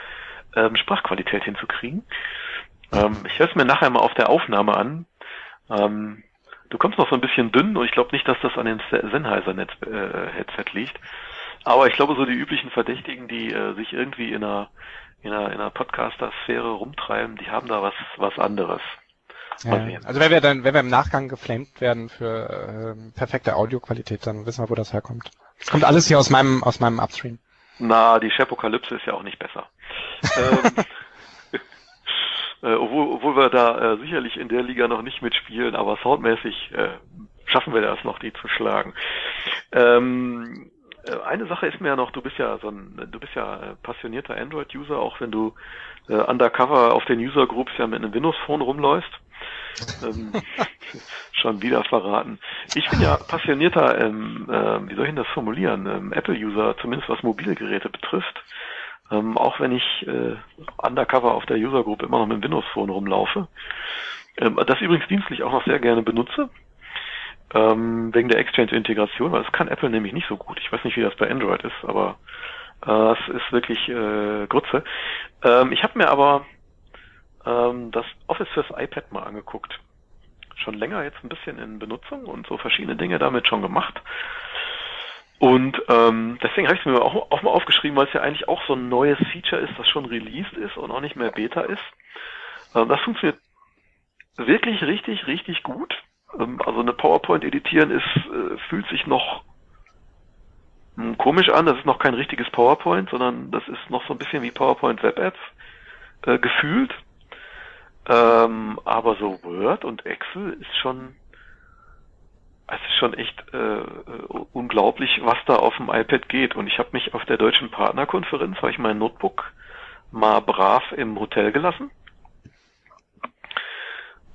ähm, Sprachqualität hinzukriegen. Ähm, ich höre es mir nachher mal auf der Aufnahme an. Ähm, du kommst noch so ein bisschen dünn und ich glaube nicht, dass das an dem Sennheiser-Headset äh, liegt. Aber ich glaube, so die üblichen Verdächtigen, die äh, sich irgendwie in einer, in einer, in einer Podcaster-Sphäre rumtreiben, die haben da was, was anderes. Ja, also wenn wir dann, wenn wir im Nachgang geflamed werden für äh, perfekte Audioqualität, dann wissen wir, wo das herkommt. Es kommt alles hier aus meinem, aus meinem Upstream. Na, die Shepokalypse ist ja auch nicht besser. ähm, äh, obwohl, obwohl wir da äh, sicherlich in der Liga noch nicht mitspielen, aber soundmäßig äh, schaffen wir das noch, die zu schlagen. Ähm, äh, eine Sache ist mir ja noch, du bist ja so ein, du bist ja äh, passionierter Android-User, auch wenn du äh, undercover auf den User-Groups ja mit einem Windows-Phone rumläufst ähm, schon wieder verraten. Ich bin ja passionierter, ähm, äh, wie soll ich denn das formulieren, ähm, Apple-User, zumindest was Mobilgeräte betrifft. Ähm, auch wenn ich äh, undercover auf der User-Group immer noch mit dem Windows-Phone rumlaufe. Ähm, das übrigens dienstlich auch noch sehr gerne benutze. Ähm, wegen der Exchange-Integration, weil das kann Apple nämlich nicht so gut. Ich weiß nicht, wie das bei Android ist, aber äh, es ist wirklich äh, Grütze. Ähm, ich habe mir aber ähm, das Office fürs iPad mal angeguckt. schon länger jetzt ein bisschen in Benutzung und so verschiedene Dinge damit schon gemacht. Und ähm, deswegen habe ich es mir auch, auch mal aufgeschrieben, weil es ja eigentlich auch so ein neues Feature ist, das schon released ist und auch nicht mehr Beta ist. Ähm, das funktioniert wirklich richtig, richtig gut. Ähm, also eine PowerPoint editieren ist, äh, fühlt sich noch hm, komisch an. Das ist noch kein richtiges PowerPoint, sondern das ist noch so ein bisschen wie PowerPoint Web Apps äh, gefühlt. Ähm, aber so Word und Excel ist schon es ist schon echt äh, unglaublich, was da auf dem iPad geht. Und ich habe mich auf der deutschen Partnerkonferenz, habe ich mein Notebook mal brav im Hotel gelassen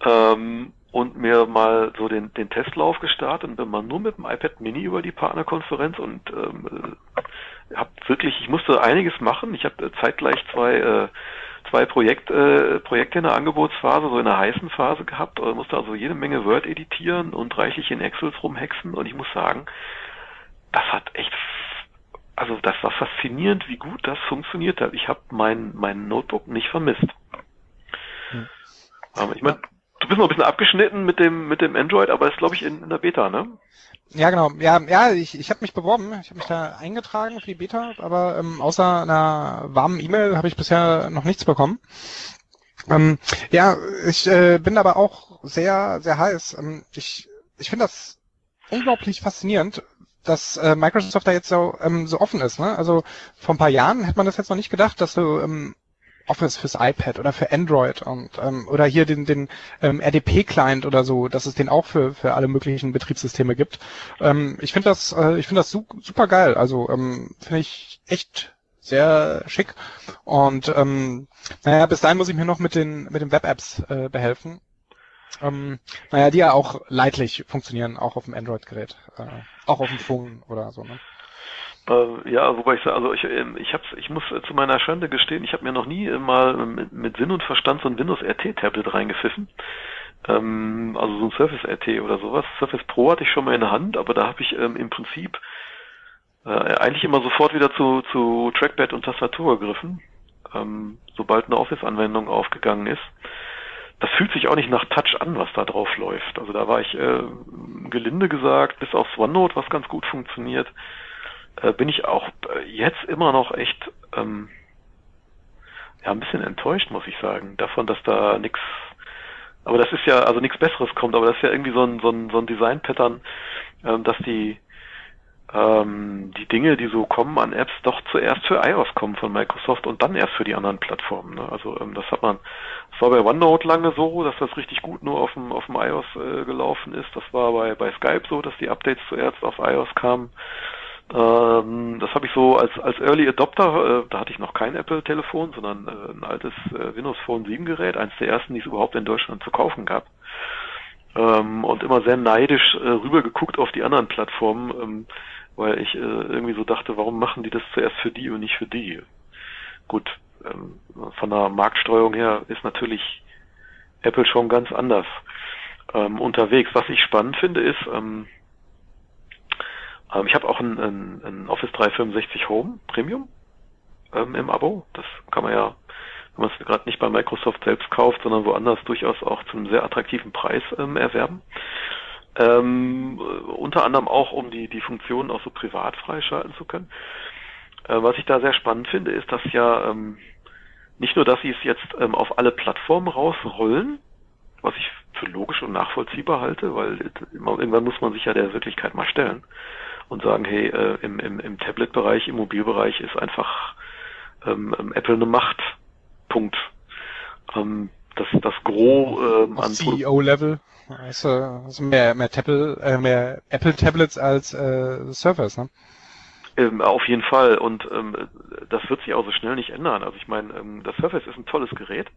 ähm, und mir mal so den, den Testlauf gestartet und bin mal nur mit dem iPad Mini über die Partnerkonferenz und ähm, habe wirklich, ich musste einiges machen. Ich habe zeitgleich zwei äh, zwei Projekt, äh, Projekte in der Angebotsphase, so in der heißen Phase gehabt, äh, musste also jede Menge Word editieren und reichlich in Excels rumhexen und ich muss sagen, das hat echt, also das war faszinierend, wie gut das funktioniert hat. Ich habe mein, mein Notebook nicht vermisst. Hm. ich meine, du bist noch ein bisschen abgeschnitten mit dem, mit dem Android, aber ist glaube ich in, in der Beta, ne? Ja, genau. Ja, ja, ich, ich habe mich beworben, ich habe mich da eingetragen für die Beta, aber ähm, außer einer warmen E-Mail habe ich bisher noch nichts bekommen. Ähm, ja, ich äh, bin aber auch sehr, sehr heiß. Ähm, ich ich finde das unglaublich faszinierend, dass äh, Microsoft da jetzt so, ähm, so offen ist. Ne? Also vor ein paar Jahren hätte man das jetzt noch nicht gedacht, dass du ähm, Office fürs iPad oder für Android und ähm, oder hier den, den ähm, RDP-Client oder so, dass es den auch für, für alle möglichen Betriebssysteme gibt. Ähm, ich finde das, äh, ich finde das su super geil. Also ähm, finde ich echt sehr schick. Und ähm, naja, bis dahin muss ich mir noch mit den mit den Web-Apps äh, behelfen. Ähm, naja, die ja auch leidlich funktionieren, auch auf dem Android-Gerät, äh, auch auf dem Phone oder so. Ne? Äh, ja, wobei ich sage, also ich, ähm, ich hab's, ich muss zu meiner Schande gestehen, ich habe mir noch nie mal mit, mit Sinn und Verstand so ein Windows RT Tablet reingepfiffen. Ähm, also so ein Surface RT oder sowas. Surface Pro hatte ich schon mal in der Hand, aber da habe ich ähm, im Prinzip äh, eigentlich immer sofort wieder zu, zu Trackpad und Tastatur gegriffen, ähm, sobald eine Office-Anwendung aufgegangen ist. Das fühlt sich auch nicht nach Touch an, was da drauf läuft. Also da war ich äh, gelinde gesagt, bis aufs OneNote, was ganz gut funktioniert äh, bin ich auch äh, jetzt immer noch echt ähm, ja ein bisschen enttäuscht, muss ich sagen, davon, dass da nichts aber das ist ja, also nichts Besseres kommt, aber das ist ja irgendwie so ein, so ein, so ein Design-Pattern, ähm, dass die, ähm, die Dinge, die so kommen an Apps, doch zuerst für iOS kommen von Microsoft und dann erst für die anderen Plattformen. Ne? Also ähm, das hat man, das war bei OneNote lange so, dass das richtig gut nur auf dem, auf dem iOS äh, gelaufen ist. Das war bei, bei Skype so, dass die Updates zuerst auf iOS kamen. Ähm, das habe ich so als, als Early Adopter, äh, da hatte ich noch kein Apple-Telefon, sondern äh, ein altes äh, Windows Phone 7 Gerät, eines der ersten, die es überhaupt in Deutschland zu kaufen gab. Ähm, und immer sehr neidisch äh, rübergeguckt auf die anderen Plattformen, ähm, weil ich äh, irgendwie so dachte, warum machen die das zuerst für die und nicht für die? Gut, ähm, von der Marktstreuung her ist natürlich Apple schon ganz anders ähm, unterwegs. Was ich spannend finde, ist, ähm, ich habe auch ein, ein, ein Office 365 Home Premium ähm, im Abo. Das kann man ja, wenn man es gerade nicht bei Microsoft selbst kauft, sondern woanders durchaus auch zu einem sehr attraktiven Preis ähm, erwerben. Ähm, unter anderem auch, um die, die Funktionen auch so privat freischalten zu können. Äh, was ich da sehr spannend finde, ist, dass ja ähm, nicht nur, dass sie es jetzt ähm, auf alle Plattformen rausrollen, was ich für logisch und nachvollziehbar halte, weil irgendwann muss man sich ja der Wirklichkeit mal stellen und sagen, hey, äh, im, im, im Tablet-Bereich, im Mobilbereich ist einfach ähm, ähm Apple eine Macht. Punkt. Ähm, das, das Gros ähm, an CEO-Level. Also, also mehr, mehr, Tablet, äh, mehr Apple-Tablets als äh, Surface, ne? Ähm, auf jeden Fall. Und ähm, das wird sich auch so schnell nicht ändern. Also ich meine, ähm, das Surface ist ein tolles Gerät.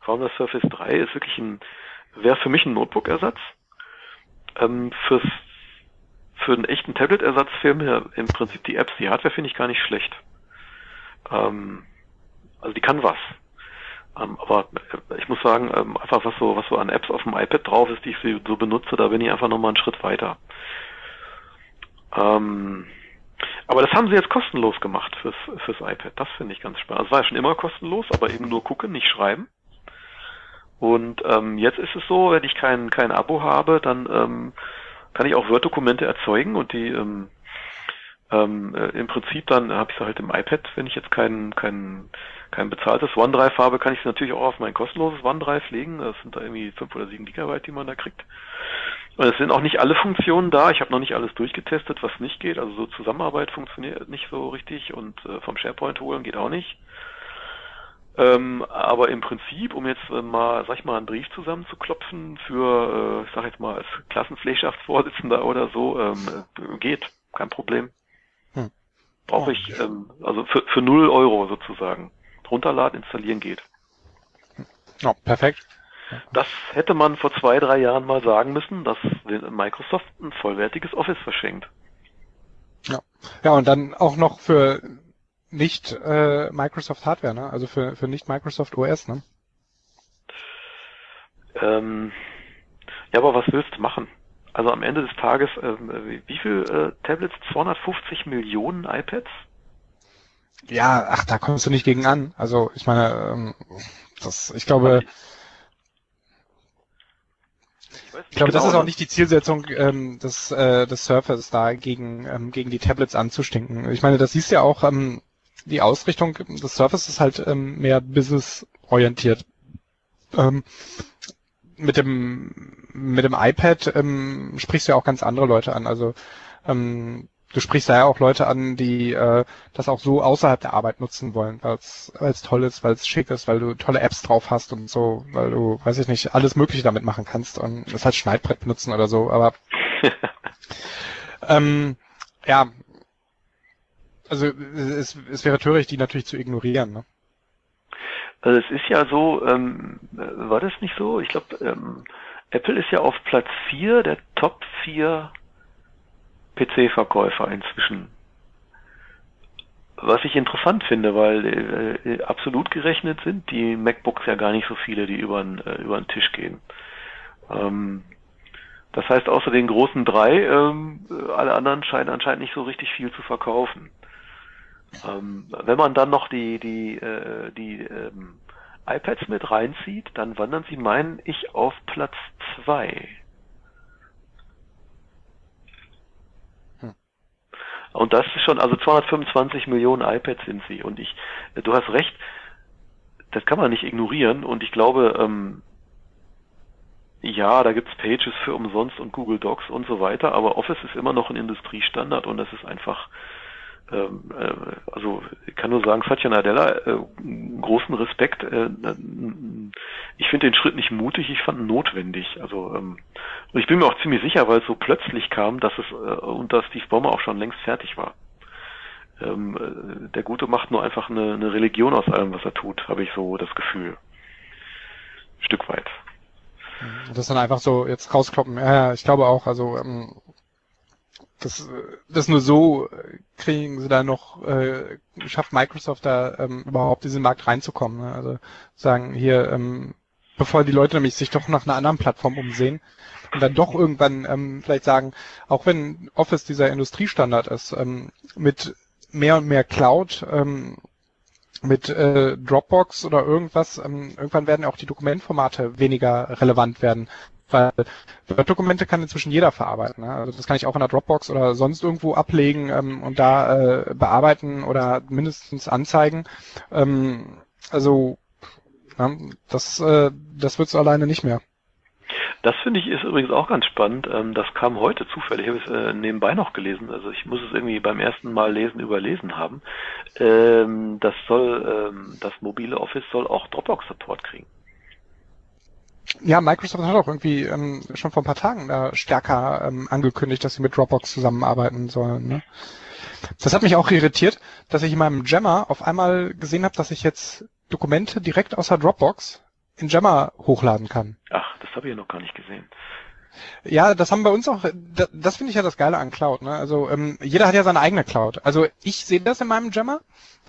Vor allem das Surface 3 ist wirklich ein, wäre für mich ein Notebook-Ersatz. Ähm, fürs für einen echten Tablet-Ersatz fehlen mir im Prinzip die Apps. Die Hardware finde ich gar nicht schlecht. Ähm, also die kann was. Ähm, aber äh, ich muss sagen, ähm, einfach was so, was so an Apps auf dem iPad drauf ist, die ich so benutze, da bin ich einfach nochmal einen Schritt weiter. Ähm, aber das haben sie jetzt kostenlos gemacht fürs, fürs iPad. Das finde ich ganz spannend. Also es war ja schon immer kostenlos, aber eben nur gucken, nicht schreiben. Und ähm, jetzt ist es so, wenn ich kein, kein Abo habe, dann ähm, kann ich auch Word-Dokumente erzeugen und die ähm, ähm, äh, im Prinzip dann habe ich sie halt im iPad, wenn ich jetzt kein, kein, kein bezahltes OneDrive habe, kann ich sie natürlich auch auf mein kostenloses OneDrive legen. Das sind da irgendwie fünf oder sieben Gigabyte, die man da kriegt. Und es sind auch nicht alle Funktionen da. Ich habe noch nicht alles durchgetestet, was nicht geht. Also so Zusammenarbeit funktioniert nicht so richtig und äh, vom SharePoint holen geht auch nicht. Ähm, aber im Prinzip, um jetzt äh, mal, sag ich mal, einen Brief zusammenzuklopfen für, äh, ich sag jetzt mal, als Klassenpflegschaftsvorsitzender oder so, ähm, äh, geht, kein Problem. Hm. Brauche ich, ähm, also für, für 0 Euro sozusagen. Runterladen, installieren geht. Ja, perfekt. Das hätte man vor zwei, drei Jahren mal sagen müssen, dass Microsoft ein vollwertiges Office verschenkt. Ja, ja und dann auch noch für nicht äh, Microsoft Hardware, ne? Also für, für nicht Microsoft OS, ne? Ähm, ja, aber was willst du machen? Also am Ende des Tages, ähm, wie viel äh, Tablets? 250 Millionen iPads? Ja, ach, da kommst du nicht gegen an. Also ich meine, ähm, das, ich glaube, ich glaube, genau. das ist auch nicht die Zielsetzung ähm, des, äh, des Surfers da gegen, ähm, gegen die Tablets anzustinken. Ich meine, das siehst du ja auch, ähm, die Ausrichtung des Surface ist halt ähm, mehr business-orientiert. Ähm, mit dem mit dem iPad ähm, sprichst du ja auch ganz andere Leute an. Also ähm, du sprichst da ja auch Leute an, die äh, das auch so außerhalb der Arbeit nutzen wollen, weil es toll ist, weil es schick ist, weil du tolle Apps drauf hast und so, weil du, weiß ich nicht, alles Mögliche damit machen kannst und das halt Schneidbrett benutzen oder so. Aber ähm, ja, also es, es wäre töricht, die natürlich zu ignorieren. Ne? Also es ist ja so, ähm, war das nicht so? Ich glaube, ähm, Apple ist ja auf Platz 4 der Top 4 PC-Verkäufer inzwischen. Was ich interessant finde, weil äh, absolut gerechnet sind die MacBooks ja gar nicht so viele, die über den, äh, über den Tisch gehen. Ähm, das heißt, außer den großen drei, ähm, alle anderen scheinen anscheinend nicht so richtig viel zu verkaufen. Ähm, wenn man dann noch die, die, äh, die ähm, iPads mit reinzieht, dann wandern sie, meine ich, auf Platz zwei. Hm. Und das ist schon, also 225 Millionen iPads sind sie. Und ich, du hast recht, das kann man nicht ignorieren. Und ich glaube, ähm, ja, da gibt's Pages für umsonst und Google Docs und so weiter, aber Office ist immer noch ein Industriestandard und das ist einfach äh, also ich kann nur sagen, Satya Nadella, äh, großen Respekt. Äh, ich finde den Schritt nicht mutig, ich fand ihn notwendig. Also ähm, und ich bin mir auch ziemlich sicher, weil es so plötzlich kam, dass es äh, unter Steve Ballmer auch schon längst fertig war. Ähm, äh, der Gute macht nur einfach eine, eine Religion aus allem, was er tut, habe ich so das Gefühl. Ein Stück weit. Das dann einfach so jetzt rauskloppen. Ja, ich glaube auch, also ähm, das, das nur so kriegen sie da noch, äh, schafft Microsoft da ähm, überhaupt diesen Markt reinzukommen. Ne? Also sagen hier, ähm, bevor die Leute nämlich sich doch nach einer anderen Plattform umsehen und dann doch irgendwann ähm, vielleicht sagen, auch wenn Office dieser Industriestandard ist, ähm, mit mehr und mehr Cloud, ähm, mit äh, Dropbox oder irgendwas, ähm, irgendwann werden auch die Dokumentformate weniger relevant werden weil Word-Dokumente kann inzwischen jeder verarbeiten. Ne? Also das kann ich auch in der Dropbox oder sonst irgendwo ablegen ähm, und da äh, bearbeiten oder mindestens anzeigen. Ähm, also ja, das, äh, das wird so alleine nicht mehr. Das finde ich ist übrigens auch ganz spannend. Ähm, das kam heute zufällig. Ich habe es äh, nebenbei noch gelesen. Also ich muss es irgendwie beim ersten Mal lesen überlesen haben. Ähm, das soll, ähm, das mobile Office soll auch Dropbox Support kriegen. Ja, Microsoft hat auch irgendwie ähm, schon vor ein paar Tagen da stärker ähm, angekündigt, dass sie mit Dropbox zusammenarbeiten sollen. Ne? Das hat mich auch irritiert, dass ich in meinem Jammer auf einmal gesehen habe, dass ich jetzt Dokumente direkt aus der Dropbox in Jammer hochladen kann. Ach, das habe ich ja noch gar nicht gesehen. Ja, das haben bei uns auch, das, das finde ich ja das Geile an Cloud. Ne? Also ähm, jeder hat ja seine eigene Cloud. Also ich sehe das in meinem Jammer.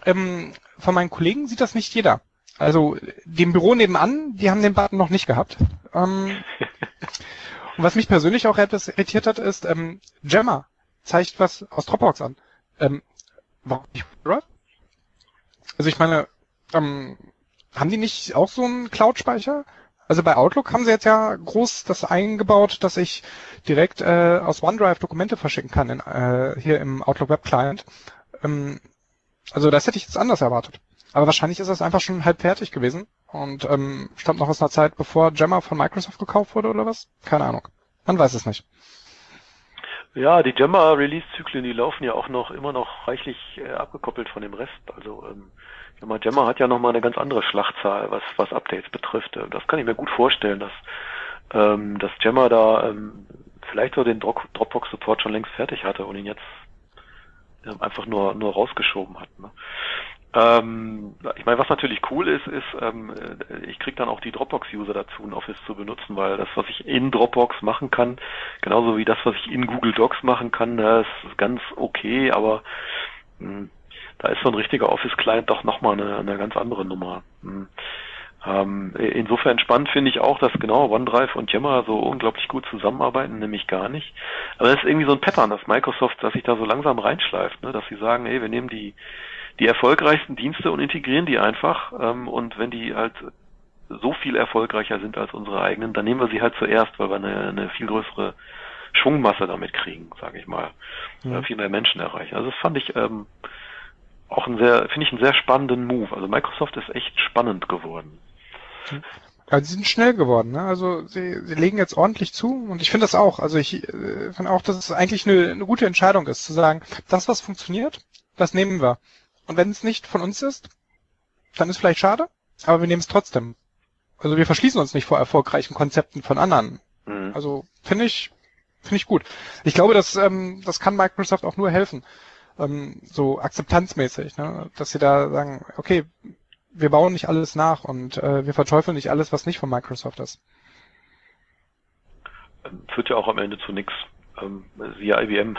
Ähm, von meinen Kollegen sieht das nicht jeder. Also dem Büro nebenan, die haben den Button noch nicht gehabt. Ähm, und was mich persönlich auch etwas irritiert hat, ist, ähm, Jammer zeigt was aus Dropbox an. Ähm, warum nicht Drive? Also ich meine, ähm, haben die nicht auch so einen Cloud-Speicher? Also bei Outlook haben sie jetzt ja groß das eingebaut, dass ich direkt äh, aus OneDrive Dokumente verschicken kann in, äh, hier im Outlook Web Client. Ähm, also das hätte ich jetzt anders erwartet. Aber wahrscheinlich ist das einfach schon halb fertig gewesen und ähm, stammt noch aus einer Zeit, bevor Gemma von Microsoft gekauft wurde oder was? Keine Ahnung. Man weiß es nicht. Ja, die Gemma-Release-Zyklen, die laufen ja auch noch immer noch reichlich äh, abgekoppelt von dem Rest. Also ähm, mal, Gemma hat ja noch mal eine ganz andere Schlachtzahl, was was Updates betrifft. Äh, das kann ich mir gut vorstellen, dass ähm, dass Gemma da ähm, vielleicht so den Dropbox-Support schon längst fertig hatte und ihn jetzt ähm, einfach nur nur rausgeschoben hat. Ne? Ähm, ich meine, was natürlich cool ist, ist, ähm, ich kriege dann auch die Dropbox-User dazu, ein Office zu benutzen, weil das, was ich in Dropbox machen kann, genauso wie das, was ich in Google Docs machen kann, das ist ganz okay, aber mh, hm, da ist so ein richtiger Office-Client doch nochmal eine, eine ganz andere Nummer. Hm. Ähm, insofern spannend finde ich auch, dass genau OneDrive und Yammer so unglaublich gut zusammenarbeiten, nämlich gar nicht. Aber das ist irgendwie so ein Pattern, dass Microsoft, dass sich da so langsam reinschleift, ne? dass sie sagen, ey, wir nehmen die die erfolgreichsten Dienste und integrieren die einfach. Ähm, und wenn die halt so viel erfolgreicher sind als unsere eigenen, dann nehmen wir sie halt zuerst, weil wir eine, eine viel größere Schwungmasse damit kriegen, sage ich mal, ja. äh, viel mehr Menschen erreichen. Also das fand ich ähm, auch ein sehr, finde ich einen sehr spannenden Move. Also Microsoft ist echt spannend geworden. Ja, sie sind schnell geworden, ne? Also sie, sie legen jetzt ordentlich zu und ich finde das auch. Also ich äh, finde auch, dass es eigentlich eine, eine gute Entscheidung ist, zu sagen, das, was funktioniert, das nehmen wir. Und wenn es nicht von uns ist, dann ist vielleicht schade, aber wir nehmen es trotzdem. Also wir verschließen uns nicht vor erfolgreichen Konzepten von anderen. Mhm. Also finde ich, finde ich gut. Ich glaube, dass ähm, das kann Microsoft auch nur helfen, ähm, so akzeptanzmäßig, ne? dass sie da sagen, okay, wir bauen nicht alles nach und äh, wir verteufeln nicht alles, was nicht von Microsoft ist. Führt ja auch am Ende zu nichts. Ähm, siehe IBM.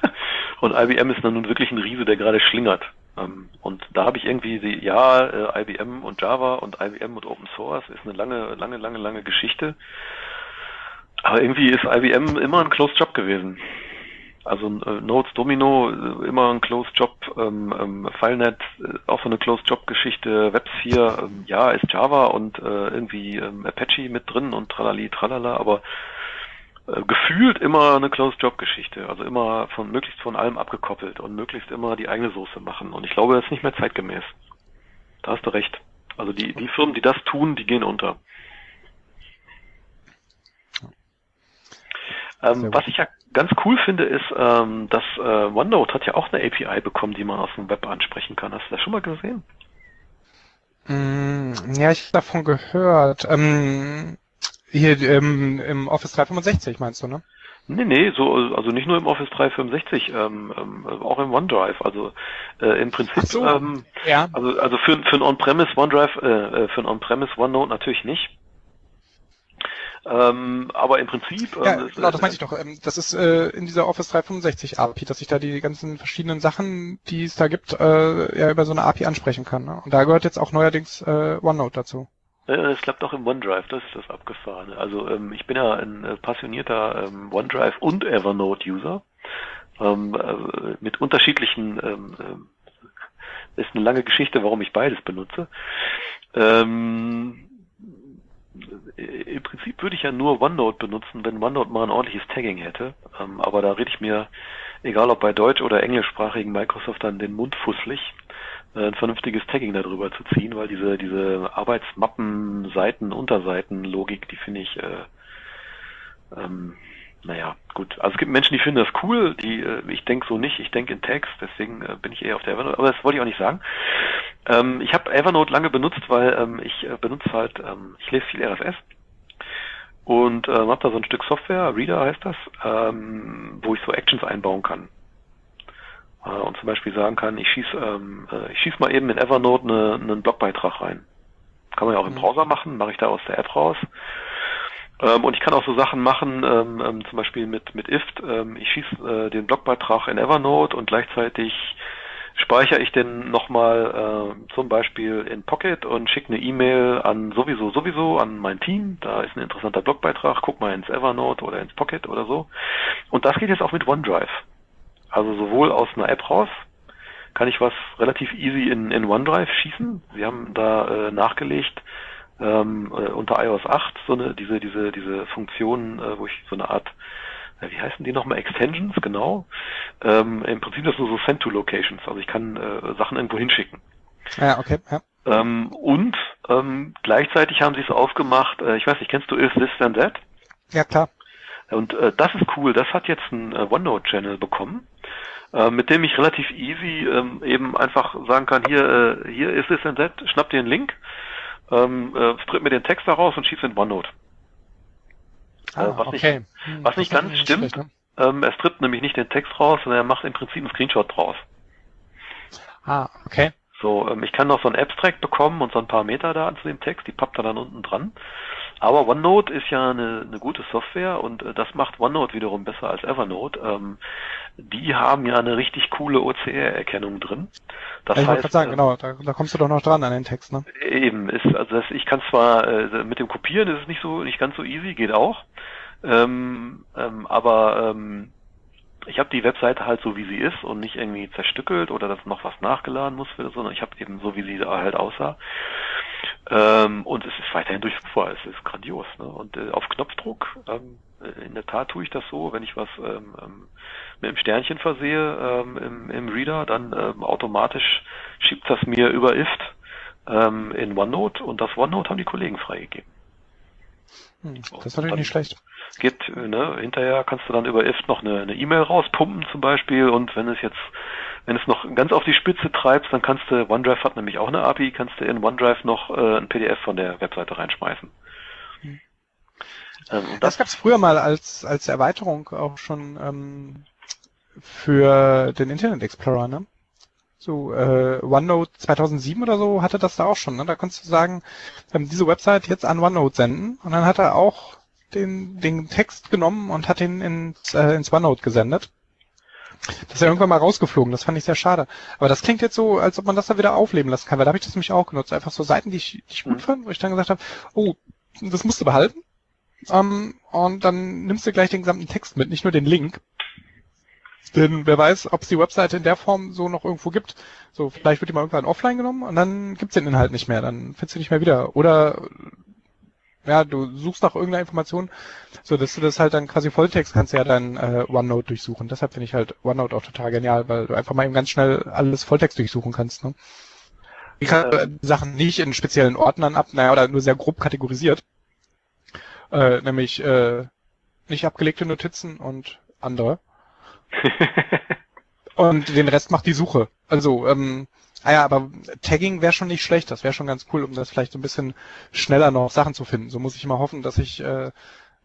und IBM ist dann nun wirklich ein Riese, der gerade schlingert. Ähm, und da habe ich irgendwie die, ja, äh, IBM und Java und IBM und Open Source ist eine lange, lange, lange, lange Geschichte. Aber irgendwie ist IBM immer ein Closed Job gewesen. Also äh, Nodes Domino äh, immer ein Closed Job, ähm, ähm, FileNet äh, auch so eine Closed Job Geschichte, WebSphere, ähm, ja, ist Java und äh, irgendwie ähm, Apache mit drin und tralali, tralala, aber gefühlt immer eine Closed-Job-Geschichte. Also immer von möglichst von allem abgekoppelt und möglichst immer die eigene Soße machen. Und ich glaube, das ist nicht mehr zeitgemäß. Da hast du recht. Also die, die Firmen, die das tun, die gehen unter. Ähm, was ich ja ganz cool finde, ist, ähm, dass äh, OneNote hat ja auch eine API bekommen, die man aus dem Web ansprechen kann. Hast du das schon mal gesehen? Mm, ja, ich habe davon gehört. Ähm, hier ähm, im Office 365 meinst du, ne? Nee, nee, so, also nicht nur im Office 365, ähm, ähm, auch im OneDrive. Also äh, im Prinzip, so, ähm, ja. also, also für, für ein On-Premise OneDrive, äh, äh, für ein On-Premise OneNote natürlich nicht. Ähm, aber im Prinzip. Ähm, ja, genau, das meinte ich doch. Ähm, das ist äh, in dieser Office 365 API, dass ich da die ganzen verschiedenen Sachen, die es da gibt, äh, ja über so eine API ansprechen kann. Ne? Und da gehört jetzt auch neuerdings äh, OneNote dazu. Es klappt auch im OneDrive, das ist das Abgefahrene. Also ähm, ich bin ja ein äh, passionierter ähm, OneDrive und Evernote-User ähm, äh, mit unterschiedlichen, ähm, äh, ist eine lange Geschichte, warum ich beides benutze. Ähm, Im Prinzip würde ich ja nur OneNote benutzen, wenn OneNote mal ein ordentliches Tagging hätte. Ähm, aber da rede ich mir, egal ob bei deutsch- oder englischsprachigen Microsoft, dann den Mund fusselig. Äh, ein vernünftiges Tagging darüber zu ziehen, weil diese, diese Arbeitsmappen, Seiten, Unterseiten Logik, die finde ich, äh, ähm, naja, gut. Also es gibt Menschen, die finden das cool, die, äh, ich denke so nicht, ich denke in Text, deswegen äh, bin ich eher auf der Evernote, aber das wollte ich auch nicht sagen. Ähm, ich habe Evernote lange benutzt, weil ähm, ich äh, benutze halt, ähm, ich lese viel RSS und ähm, habe da so ein Stück Software, Reader heißt das, ähm, wo ich so Actions einbauen kann und zum Beispiel sagen kann, ich schieß, ähm, äh, ich schieß mal eben in Evernote eine, einen Blogbeitrag rein. Kann man ja auch im mhm. Browser machen, mache ich da aus der App raus. Ähm, und ich kann auch so Sachen machen, ähm, ähm, zum Beispiel mit, mit IFT. Ähm, ich schieße äh, den Blogbeitrag in Evernote und gleichzeitig speichere ich den nochmal äh, zum Beispiel in Pocket und schicke eine E-Mail an sowieso, sowieso an mein Team. Da ist ein interessanter Blogbeitrag, guck mal ins Evernote oder ins Pocket oder so. Und das geht jetzt auch mit OneDrive. Also sowohl aus einer App raus kann ich was relativ easy in, in OneDrive schießen. Sie haben da äh, nachgelegt, ähm, äh, unter iOS 8 so eine diese diese diese Funktion, äh, wo ich so eine Art äh, wie heißen die nochmal Extensions genau. Ähm, Im Prinzip das nur so Send to Locations, also ich kann äh, Sachen irgendwo hinschicken. Ja, okay. Ja. Ähm, und ähm, gleichzeitig haben sie es aufgemacht. Äh, ich weiß nicht, kennst du Is This Then That? Ja klar. Und äh, das ist cool. Das hat jetzt ein äh, OneNote-Channel bekommen, äh, mit dem ich relativ easy ähm, eben einfach sagen kann, hier, äh, hier ist es Set, schnapp dir einen Link, ähm, äh, stripp mir den Text daraus und schieb's in OneNote. Ah, äh, was okay. nicht, was nicht ganz stimmt, schlecht, ne? ähm, er strippt nämlich nicht den Text raus, sondern er macht im Prinzip einen Screenshot draus. Ah, okay. So, ähm, ich kann noch so ein Abstract bekommen und so ein paar Metadaten zu dem Text, die pappt er dann unten dran. Aber OneNote ist ja eine, eine gute Software und äh, das macht OneNote wiederum besser als Evernote. Ähm, die haben ja eine richtig coole OCR-Erkennung drin. Das ich wollte gerade sagen, äh, genau, da, da kommst du doch noch dran an den Text, ne? Eben, ist, also das, ich kann zwar äh, mit dem Kopieren ist es nicht so nicht ganz so easy, geht auch. Ähm, ähm, aber ähm, ich habe die Webseite halt so wie sie ist und nicht irgendwie zerstückelt oder dass noch was nachgeladen muss, sondern ich habe eben so wie sie da halt aussah. Ähm, und es ist weiterhin durchführbar, es ist grandios. Ne? Und äh, auf Knopfdruck, ähm, äh, in der Tat tue ich das so, wenn ich was ähm, ähm, mit einem Sternchen versehe ähm, im, im Reader, dann ähm, automatisch schiebt das mir über IFT in OneNote und das OneNote haben die Kollegen freigegeben. Hm, das ist natürlich nicht schlecht. Geht, ne, hinterher kannst du dann über IFT noch eine E-Mail rauspumpen zum Beispiel und wenn es jetzt, wenn es noch ganz auf die Spitze treibst, dann kannst du, OneDrive hat nämlich auch eine API, kannst du in OneDrive noch äh, ein PDF von der Webseite reinschmeißen. Hm. Ähm, und Das gab es früher mal als, als Erweiterung auch schon ähm, für den Internet Explorer, ne? So, äh, OneNote 2007 oder so hatte das da auch schon, ne? Da konntest du sagen, ähm, diese Website jetzt an OneNote senden und dann hat er auch den, den Text genommen und hat ihn ins, äh, ins OneNote gesendet. Das ist ja irgendwann mal rausgeflogen, das fand ich sehr schade. Aber das klingt jetzt so, als ob man das da wieder aufleben lassen kann, weil da habe ich das nämlich auch genutzt. Einfach so Seiten, die ich, die ich gut Mhm. fand, wo ich dann gesagt habe, oh, das musst du behalten. Ähm, und dann nimmst du gleich den gesamten Text mit, nicht nur den Link. Denn wer weiß, ob es die Webseite in der Form so noch irgendwo gibt. So, vielleicht wird die mal irgendwann offline genommen und dann gibt's den Inhalt nicht mehr, dann findest du nicht mehr wieder. Oder ja, du suchst nach irgendeiner Information, so dass du das halt dann quasi Volltext kannst ja dein äh, OneNote durchsuchen. Deshalb finde ich halt OneNote auch total genial, weil du einfach mal eben ganz schnell alles Volltext durchsuchen kannst. Ne? Ich kann äh, Sachen nicht in speziellen Ordnern ab, naja, oder nur sehr grob kategorisiert. Äh, nämlich äh, nicht abgelegte Notizen und andere. Und den Rest macht die Suche. Also, ähm, ah ja, aber Tagging wäre schon nicht schlecht. Das wäre schon ganz cool, um das vielleicht so ein bisschen schneller noch Sachen zu finden. So muss ich mal hoffen, dass ich äh,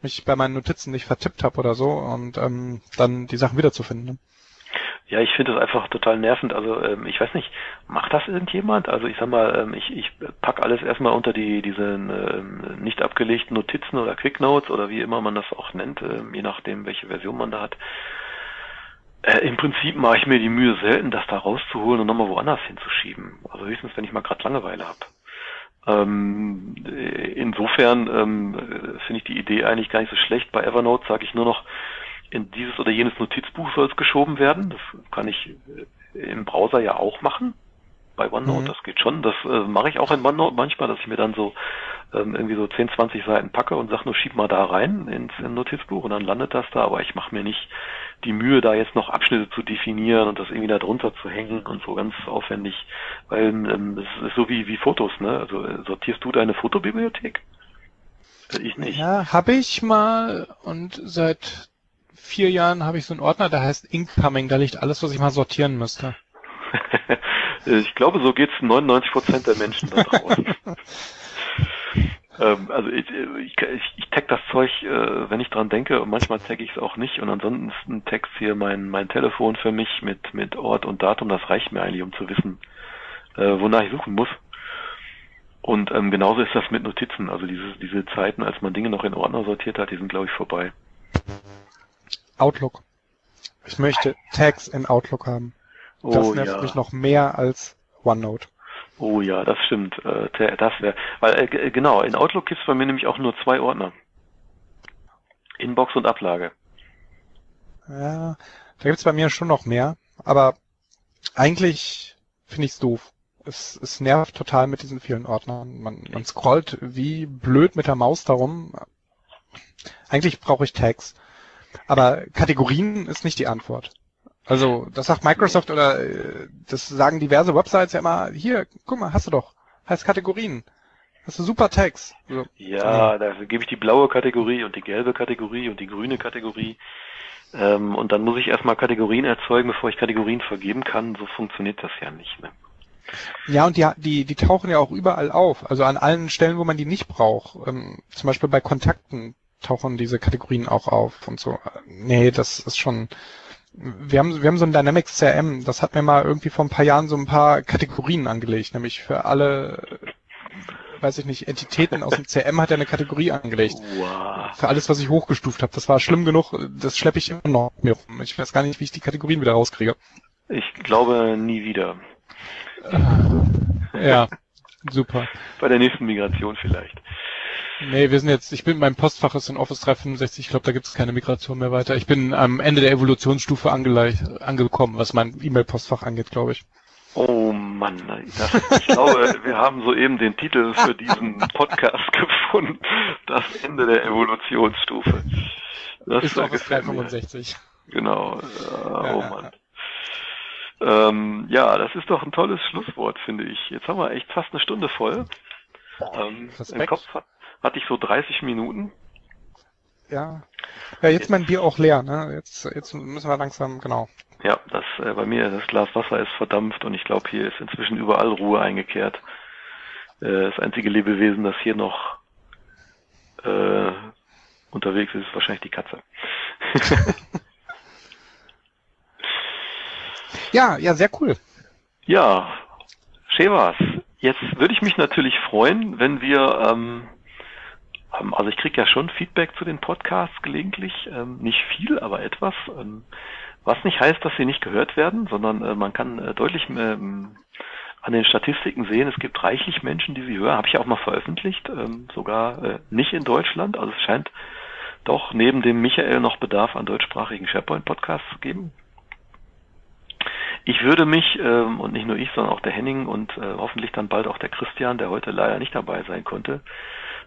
mich bei meinen Notizen nicht vertippt habe oder so und ähm, dann die Sachen wiederzufinden. Ne? Ja, ich finde das einfach total nervend. Also ähm, ich weiß nicht, macht das irgendjemand? Also ich sag mal, ähm, ich, ich pack alles erstmal unter die diese ähm, nicht abgelegten Notizen oder Quick Notes oder wie immer man das auch nennt, ähm, je nachdem welche Version man da hat. Äh, Im Prinzip mache ich mir die Mühe selten, das da rauszuholen und nochmal woanders hinzuschieben. Also höchstens, wenn ich mal gerade Langeweile habe. Ähm, äh, insofern ähm, äh, finde ich die Idee eigentlich gar nicht so schlecht. Bei Evernote sage ich nur noch, in dieses oder jenes Notizbuch soll es geschoben werden. Das kann ich äh, im Browser ja auch machen. Bei OneNote, Mhm. das geht schon. Das äh, mache ich auch in OneNote manchmal, dass ich mir dann so ähm, irgendwie so 10, 20 Seiten packe und sage nur, schieb mal da rein ins, ins Notizbuch und dann landet das da, aber ich mache mir nicht die Mühe, da jetzt noch Abschnitte zu definieren und das irgendwie da drunter zu hängen und so ganz aufwendig, weil ähm, es ist so wie, wie Fotos, ne? Also äh, sortierst du deine Fotobibliothek? Äh, Ich nicht. Ja, habe ich mal und seit vier Jahren habe ich so einen Ordner, der heißt Incoming. Da liegt alles, was ich mal sortieren müsste. ich glaube, so geht's 99 Prozent der Menschen da draußen. Ähm, also ich, ich, ich, tag das Zeug, äh, wenn ich dran denke, und manchmal tagge ich es auch nicht. Und ansonsten text hier mein, mein Telefon für mich mit, mit Ort und Datum. Das reicht mir eigentlich, um zu wissen, äh, wonach ich suchen muss. Und ähm, genauso ist das mit Notizen. Also diese, diese Zeiten, als man Dinge noch in Ordner sortiert hat, die sind, glaube ich, vorbei. Outlook. Ich möchte Tags in Outlook haben. Das Oh nervt ja. mich noch mehr als OneNote. Oh ja, das stimmt. Äh, das wäre, weil äh, g- genau in Outlook gibt's bei mir nämlich auch nur zwei Ordner: Inbox und Ablage. Ja, da gibt's bei mir schon noch mehr, aber eigentlich finde ich's doof. es, es nervt total mit diesen vielen Ordnern. Man, man scrollt wie blöd mit der Maus darum. Eigentlich brauche ich Tags. Aber Kategorien ist nicht die Antwort. Also, das sagt Microsoft oder äh, das sagen diverse Websites ja immer, hier, guck mal, hast du doch. Heißt Kategorien. Hast du super Tags. So. Ja, dafür gebe ich die blaue Kategorie und die gelbe Kategorie und die grüne Kategorie. Ähm, und dann muss ich erstmal Kategorien erzeugen, bevor ich Kategorien vergeben kann. So funktioniert das ja nicht. Ne? Ja, und die, die, die tauchen ja auch überall auf. Also an allen Stellen, wo man die nicht braucht. Ähm, zum Beispiel bei Kontakten tauchen diese Kategorien auch auf und so. Nee, das ist schon. Wir haben, wir haben so ein Dynamics CRM, das hat mir mal irgendwie vor ein paar Jahren so ein paar Kategorien angelegt, nämlich für alle weiß ich nicht, Entitäten aus dem CM hat er eine Kategorie angelegt. Wow. Für alles, was ich hochgestuft habe. Das war schlimm genug, das schleppe ich immer noch mir rum. Ich weiß gar nicht, wie ich die Kategorien wieder rauskriege. Ich glaube nie wieder. ja, super. Bei der nächsten Migration vielleicht. Nee, wir sind jetzt, ich bin, mein Postfach ist in Office 365, ich glaube, da gibt es keine Migration mehr weiter. Ich bin am Ende der Evolutionsstufe angekommen, was mein E-Mail-Postfach angeht, glaube ich. Oh Mann, das, ich glaube, wir haben soeben den Titel für diesen Podcast gefunden. Das Ende der Evolutionsstufe. Das ist Office 365. Genau. Äh, ja, oh Mann. Ja. Ähm, ja, das ist doch ein tolles Schlusswort, finde ich. Jetzt haben wir echt fast eine Stunde voll. Ähm, Im Kopf hat, hatte ich so 30 Minuten. Ja. Ja, jetzt mein Bier auch leer, ne? Jetzt, jetzt müssen wir langsam, genau. Ja, das äh, bei mir das Glas Wasser ist verdampft und ich glaube, hier ist inzwischen überall Ruhe eingekehrt. Äh, das einzige Lebewesen, das hier noch äh, unterwegs ist, ist wahrscheinlich die Katze. ja, ja, sehr cool. Ja, Shevas, jetzt würde ich mich natürlich freuen, wenn wir ähm also ich kriege ja schon Feedback zu den Podcasts gelegentlich, ähm, nicht viel, aber etwas. Ähm, was nicht heißt, dass sie nicht gehört werden, sondern äh, man kann äh, deutlich ähm, an den Statistiken sehen, es gibt reichlich Menschen, die sie hören. Habe ich auch mal veröffentlicht, ähm, sogar äh, nicht in Deutschland. Also es scheint doch neben dem Michael noch Bedarf an deutschsprachigen SharePoint-Podcasts zu geben. Ich würde mich, ähm, und nicht nur ich, sondern auch der Henning und hoffentlich dann bald auch der Christian, der heute leider nicht dabei sein konnte,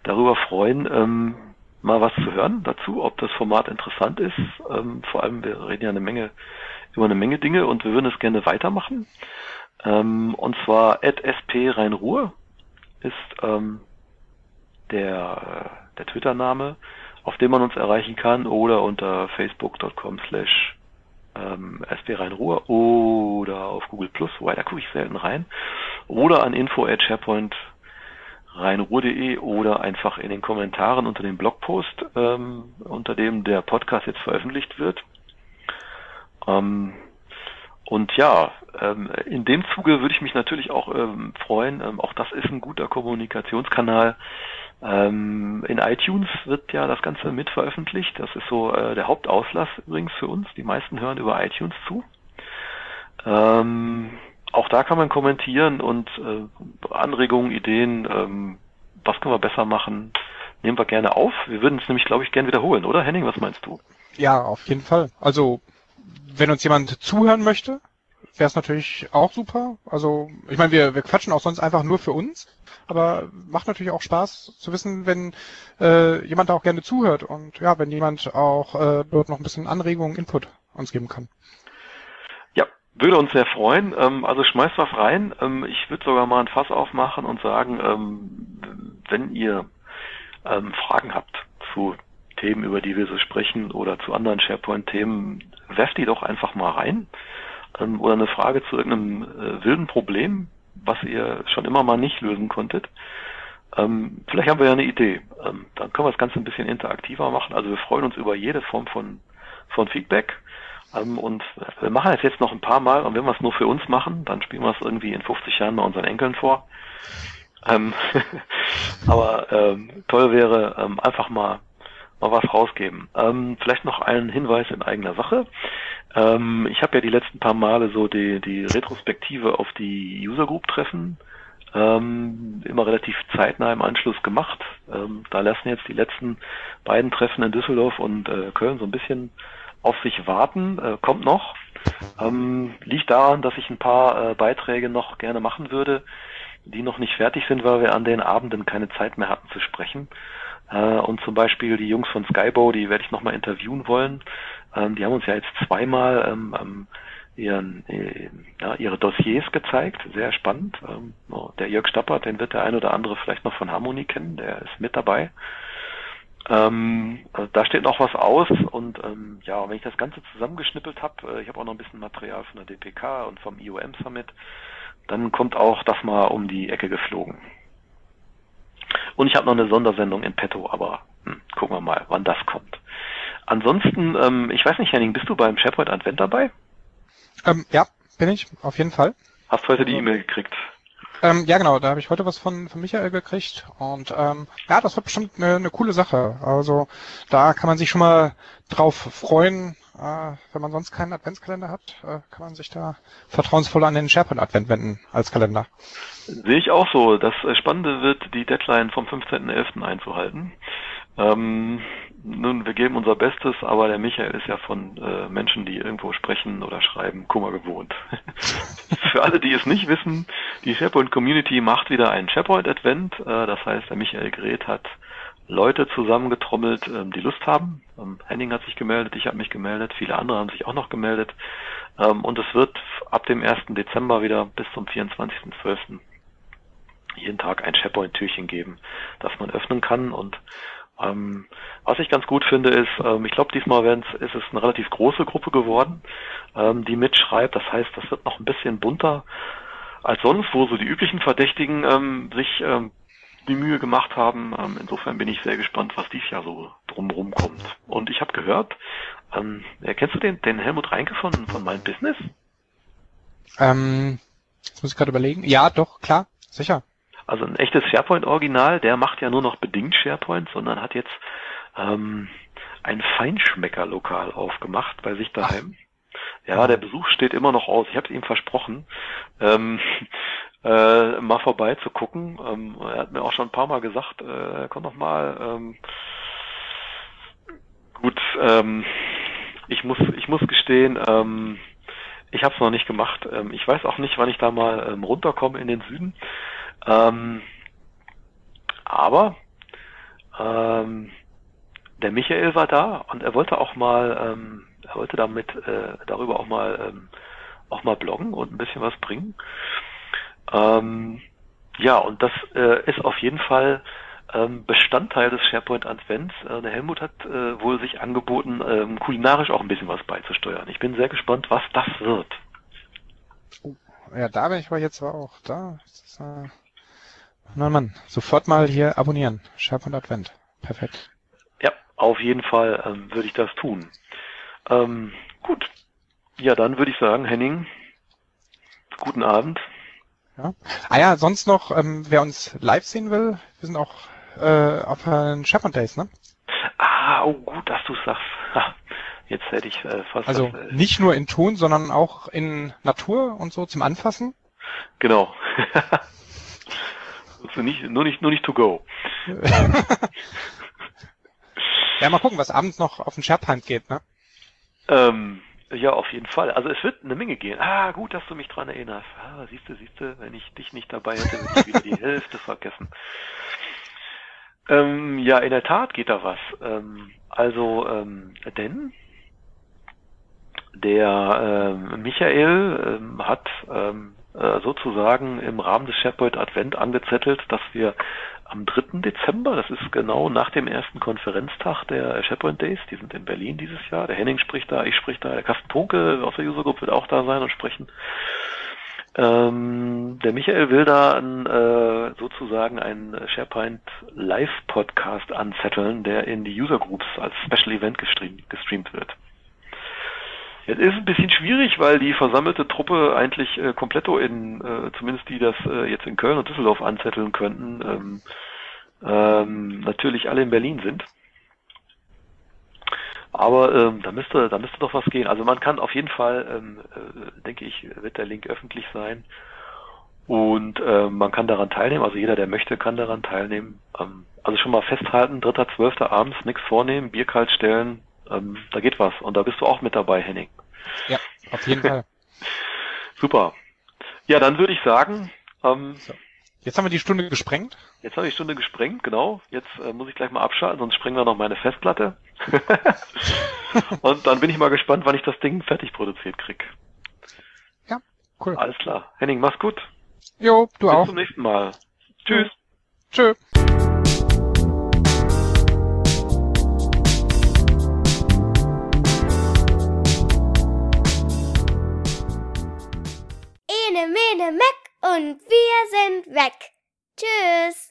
darüber freuen, ähm, mal was zu hören dazu, ob das Format interessant ist. Ähm, vor allem, wir reden ja eine Menge über eine Menge Dinge und wir würden es gerne weitermachen. Ähm, und zwar at sp Rhein-Ruhr ist ähm, der, der Twitter-Name, auf dem man uns erreichen kann oder unter facebook.com slash ähm, sp Rhein-Ruhr oder auf Google Plus, wobei da gucke ich selten rein, oder an info at SharePoint rheinruhr.de oder einfach in den Kommentaren unter dem Blogpost, ähm, unter dem der Podcast jetzt veröffentlicht wird. Ähm, und ja, ähm, in dem Zuge würde ich mich natürlich auch ähm, freuen. Ähm, auch das ist ein guter Kommunikationskanal. Ähm, in iTunes wird ja das Ganze mit veröffentlicht. Das ist so äh, der Hauptauslass übrigens für uns. Die meisten hören über iTunes zu. Ähm, auch da kann man kommentieren und äh, Anregungen, Ideen, ähm, was können wir besser machen, nehmen wir gerne auf. Wir würden es nämlich, glaube ich, gerne wiederholen, oder Henning, was meinst du? Ja, auf jeden Fall. Also, wenn uns jemand zuhören möchte, wäre es natürlich auch super. Also, ich meine, wir, wir quatschen auch sonst einfach nur für uns, aber macht natürlich auch Spaß zu wissen, wenn äh, jemand da auch gerne zuhört und ja, wenn jemand auch äh, dort noch ein bisschen Anregungen, Input uns geben kann. Würde uns sehr freuen. Ähm, also schmeißt was rein. Ähm, ich würde sogar mal ein Fass aufmachen und sagen, ähm, wenn ihr Fragen habt zu Themen, über die wir so sprechen oder zu anderen SharePoint-Themen, werft die doch einfach mal rein. Oder eine Frage zu irgendeinem äh, wilden Problem, was ihr schon immer mal nicht lösen konntet. Vielleicht haben wir ja eine Idee. dann können wir das Ganze ein bisschen interaktiver machen. Also wir freuen uns über jede Form von, von Feedback. Ähm, und wir machen es jetzt noch ein paar Mal und wenn wir es nur für uns machen, dann spielen wir es irgendwie in 50 Jahren mal unseren Enkeln vor. Ähm, aber ähm, toll wäre ähm, einfach mal mal was rausgeben. Ähm, vielleicht noch einen Hinweis in eigener Sache. Ähm, ich habe ja die letzten paar Male so die, die Retrospektive auf die User Group Treffen immer relativ zeitnah im Anschluss gemacht. Da lassen jetzt die letzten beiden Treffen in Düsseldorf und äh, Köln so ein bisschen auf sich warten, äh, kommt noch. Ähm, liegt daran, dass ich ein paar äh, Beiträge noch gerne machen würde, die noch nicht fertig sind, weil wir an den Abenden keine Zeit mehr hatten zu sprechen. Äh, und zum Beispiel die Jungs von Skybo, die werde ich nochmal interviewen wollen. Ähm, die haben uns ja jetzt zweimal ähm, ähm, ihren, äh, ja, ihre Dossiers gezeigt, sehr spannend. Ähm, oh, der Jörg Stappert, den wird der ein oder andere vielleicht noch von Harmony kennen, der ist mit dabei. Ähm, also da steht noch was aus und ähm, ja, wenn ich das Ganze zusammengeschnippelt habe, äh, ich habe auch noch ein bisschen Material von der DPK und vom IOM Summit, dann kommt auch das mal um die Ecke geflogen. Und ich habe noch eine Sondersendung in petto, aber hm, gucken wir mal, wann das kommt. Ansonsten, ähm, ich weiß nicht, Henning, bist du beim SharePoint Advent dabei? Ähm, ja, bin ich, auf jeden Fall. Hast heute die E-Mail gekriegt? Ähm, ja, genau, da habe ich heute was von, von Michael gekriegt und ähm, ja, das wird bestimmt eine, eine coole Sache. Also da kann man sich schon mal drauf freuen. Äh, wenn man sonst keinen Adventskalender hat, äh, kann man sich da vertrauensvoll an den SharePoint Advent wenden als Kalender. Sehe ich auch so. Das Spannende wird, die Deadline vom 15.11. einzuhalten. Ähm, nun, wir geben unser Bestes, aber der Michael ist ja von äh, Menschen, die irgendwo sprechen oder schreiben, Kummer gewohnt. Für alle, die es nicht wissen, die SharePoint Community macht wieder einen SharePoint Advent. Äh, das heißt, der Michael Gret hat Leute zusammengetrommelt, ähm, die Lust haben. Ähm, Henning hat sich gemeldet, ich habe mich gemeldet, viele andere haben sich auch noch gemeldet. Ähm, und es wird ab dem 1. Dezember wieder bis zum 24.12. jeden Tag ein SharePoint-Türchen geben, das man öffnen kann und ähm, was ich ganz gut finde, ist, ähm, ich glaube, diesmal ist es eine relativ große Gruppe geworden, ähm, die mitschreibt. Das heißt, das wird noch ein bisschen bunter als sonst, wo so die üblichen Verdächtigen ähm, sich ähm, die Mühe gemacht haben. Ähm, insofern bin ich sehr gespannt, was dies Jahr so drumherum kommt. Und ich habe gehört, ähm, kennst du den, den Helmut Reinke von, von Mein Business? Ähm, jetzt muss ich gerade überlegen. Ja, doch, klar, sicher. Also ein echtes SharePoint-Original, der macht ja nur noch bedingt SharePoint, sondern hat jetzt ähm, ein Feinschmecker-Lokal aufgemacht bei sich daheim. Ja, der Besuch steht immer noch aus. Ich habe es ihm versprochen, ähm, äh, mal vorbei zu gucken. Ähm, er hat mir auch schon ein paar Mal gesagt, äh, komm doch mal. Ähm, gut, ähm, ich muss, ich muss gestehen, ähm, ich habe es noch nicht gemacht. Ähm, ich weiß auch nicht, wann ich da mal ähm, runterkomme in den Süden. Ähm, aber ähm, der Michael war da und er wollte auch mal, ähm, er wollte damit äh, darüber auch mal ähm, auch mal bloggen und ein bisschen was bringen. Ähm, ja, und das äh, ist auf jeden Fall ähm, Bestandteil des SharePoint Advents. Äh, der Helmut hat äh, wohl sich angeboten, ähm, kulinarisch auch ein bisschen was beizusteuern. Ich bin sehr gespannt, was das wird. Oh, ja, da bin ich aber jetzt auch da. Ist, äh na Mann, sofort mal hier abonnieren. SharePoint Advent. Perfekt. Ja, auf jeden Fall ähm, würde ich das tun. Ähm, gut. Ja, dann würde ich sagen, Henning, guten Abend. Ja. Ah ja, sonst noch, ähm, wer uns live sehen will, wir sind auch äh, auf den SharePoint Days, ne? Ah, oh gut, dass du sagst. Ha, jetzt hätte ich äh, fast. Also das, äh, nicht nur in Ton, sondern auch in Natur und so zum Anfassen. Genau. Also nicht, nur nicht, nur nicht to go. ja, mal gucken, was abends noch auf den SharePoint geht, ne? Ähm, ja, auf jeden Fall. Also es wird eine Menge gehen. Ah, gut, dass du mich dran erinnerst. Ah, siehst du, siehst du, wenn ich dich nicht dabei hätte, würde ich wieder die Hälfte vergessen. Ähm, ja, in der Tat geht da was. Ähm, also, ähm, denn der ähm, Michael ähm, hat ähm, äh, sozusagen im Rahmen des SharePoint Advent angezettelt, dass wir am 3. Dezember, das ist genau nach dem ersten Konferenztag der SharePoint Days, die sind in Berlin dieses Jahr, der Henning spricht da, ich sprich da, der Carsten Punke aus der User Group wird auch da sein und sprechen. Ähm, der Michael will da ein, äh, sozusagen einen SharePoint Live Podcast anzetteln, der in die User Groups als Special Event gestreamt, gestreamt wird. Es ist ein bisschen schwierig, weil die versammelte Truppe eigentlich äh, kompletto in, äh, zumindest die das äh, jetzt in Köln und Düsseldorf anzetteln könnten, ähm, ähm, natürlich alle in Berlin sind. Aber ähm, da müsste, da müsste doch was gehen. Also man kann auf jeden Fall, ähm, äh, denke ich, wird der Link öffentlich sein. Und äh, man kann daran teilnehmen, also jeder, der möchte, kann daran teilnehmen. Ähm, also schon mal festhalten, dritter, zwölfter abends, nichts vornehmen, Bier kalt stellen, ähm, da geht was. Und da bist du auch mit dabei, Henning. Ja, auf jeden Fall. Super. Ja, dann würde ich sagen, ähm, so. Jetzt haben wir die Stunde gesprengt. Jetzt habe ich die Stunde gesprengt, genau. Jetzt äh, muss ich gleich mal abschalten, sonst sprengen wir noch meine Festplatte. Und dann bin ich mal gespannt, wann ich das Ding fertig produziert krieg. Ja, cool. Alles klar. Henning, mach's gut. Jo, du Bis auch. Bis zum nächsten Mal. Tschüss. Tschö. Ene, mene, meck und wir sind weg. Tschüss.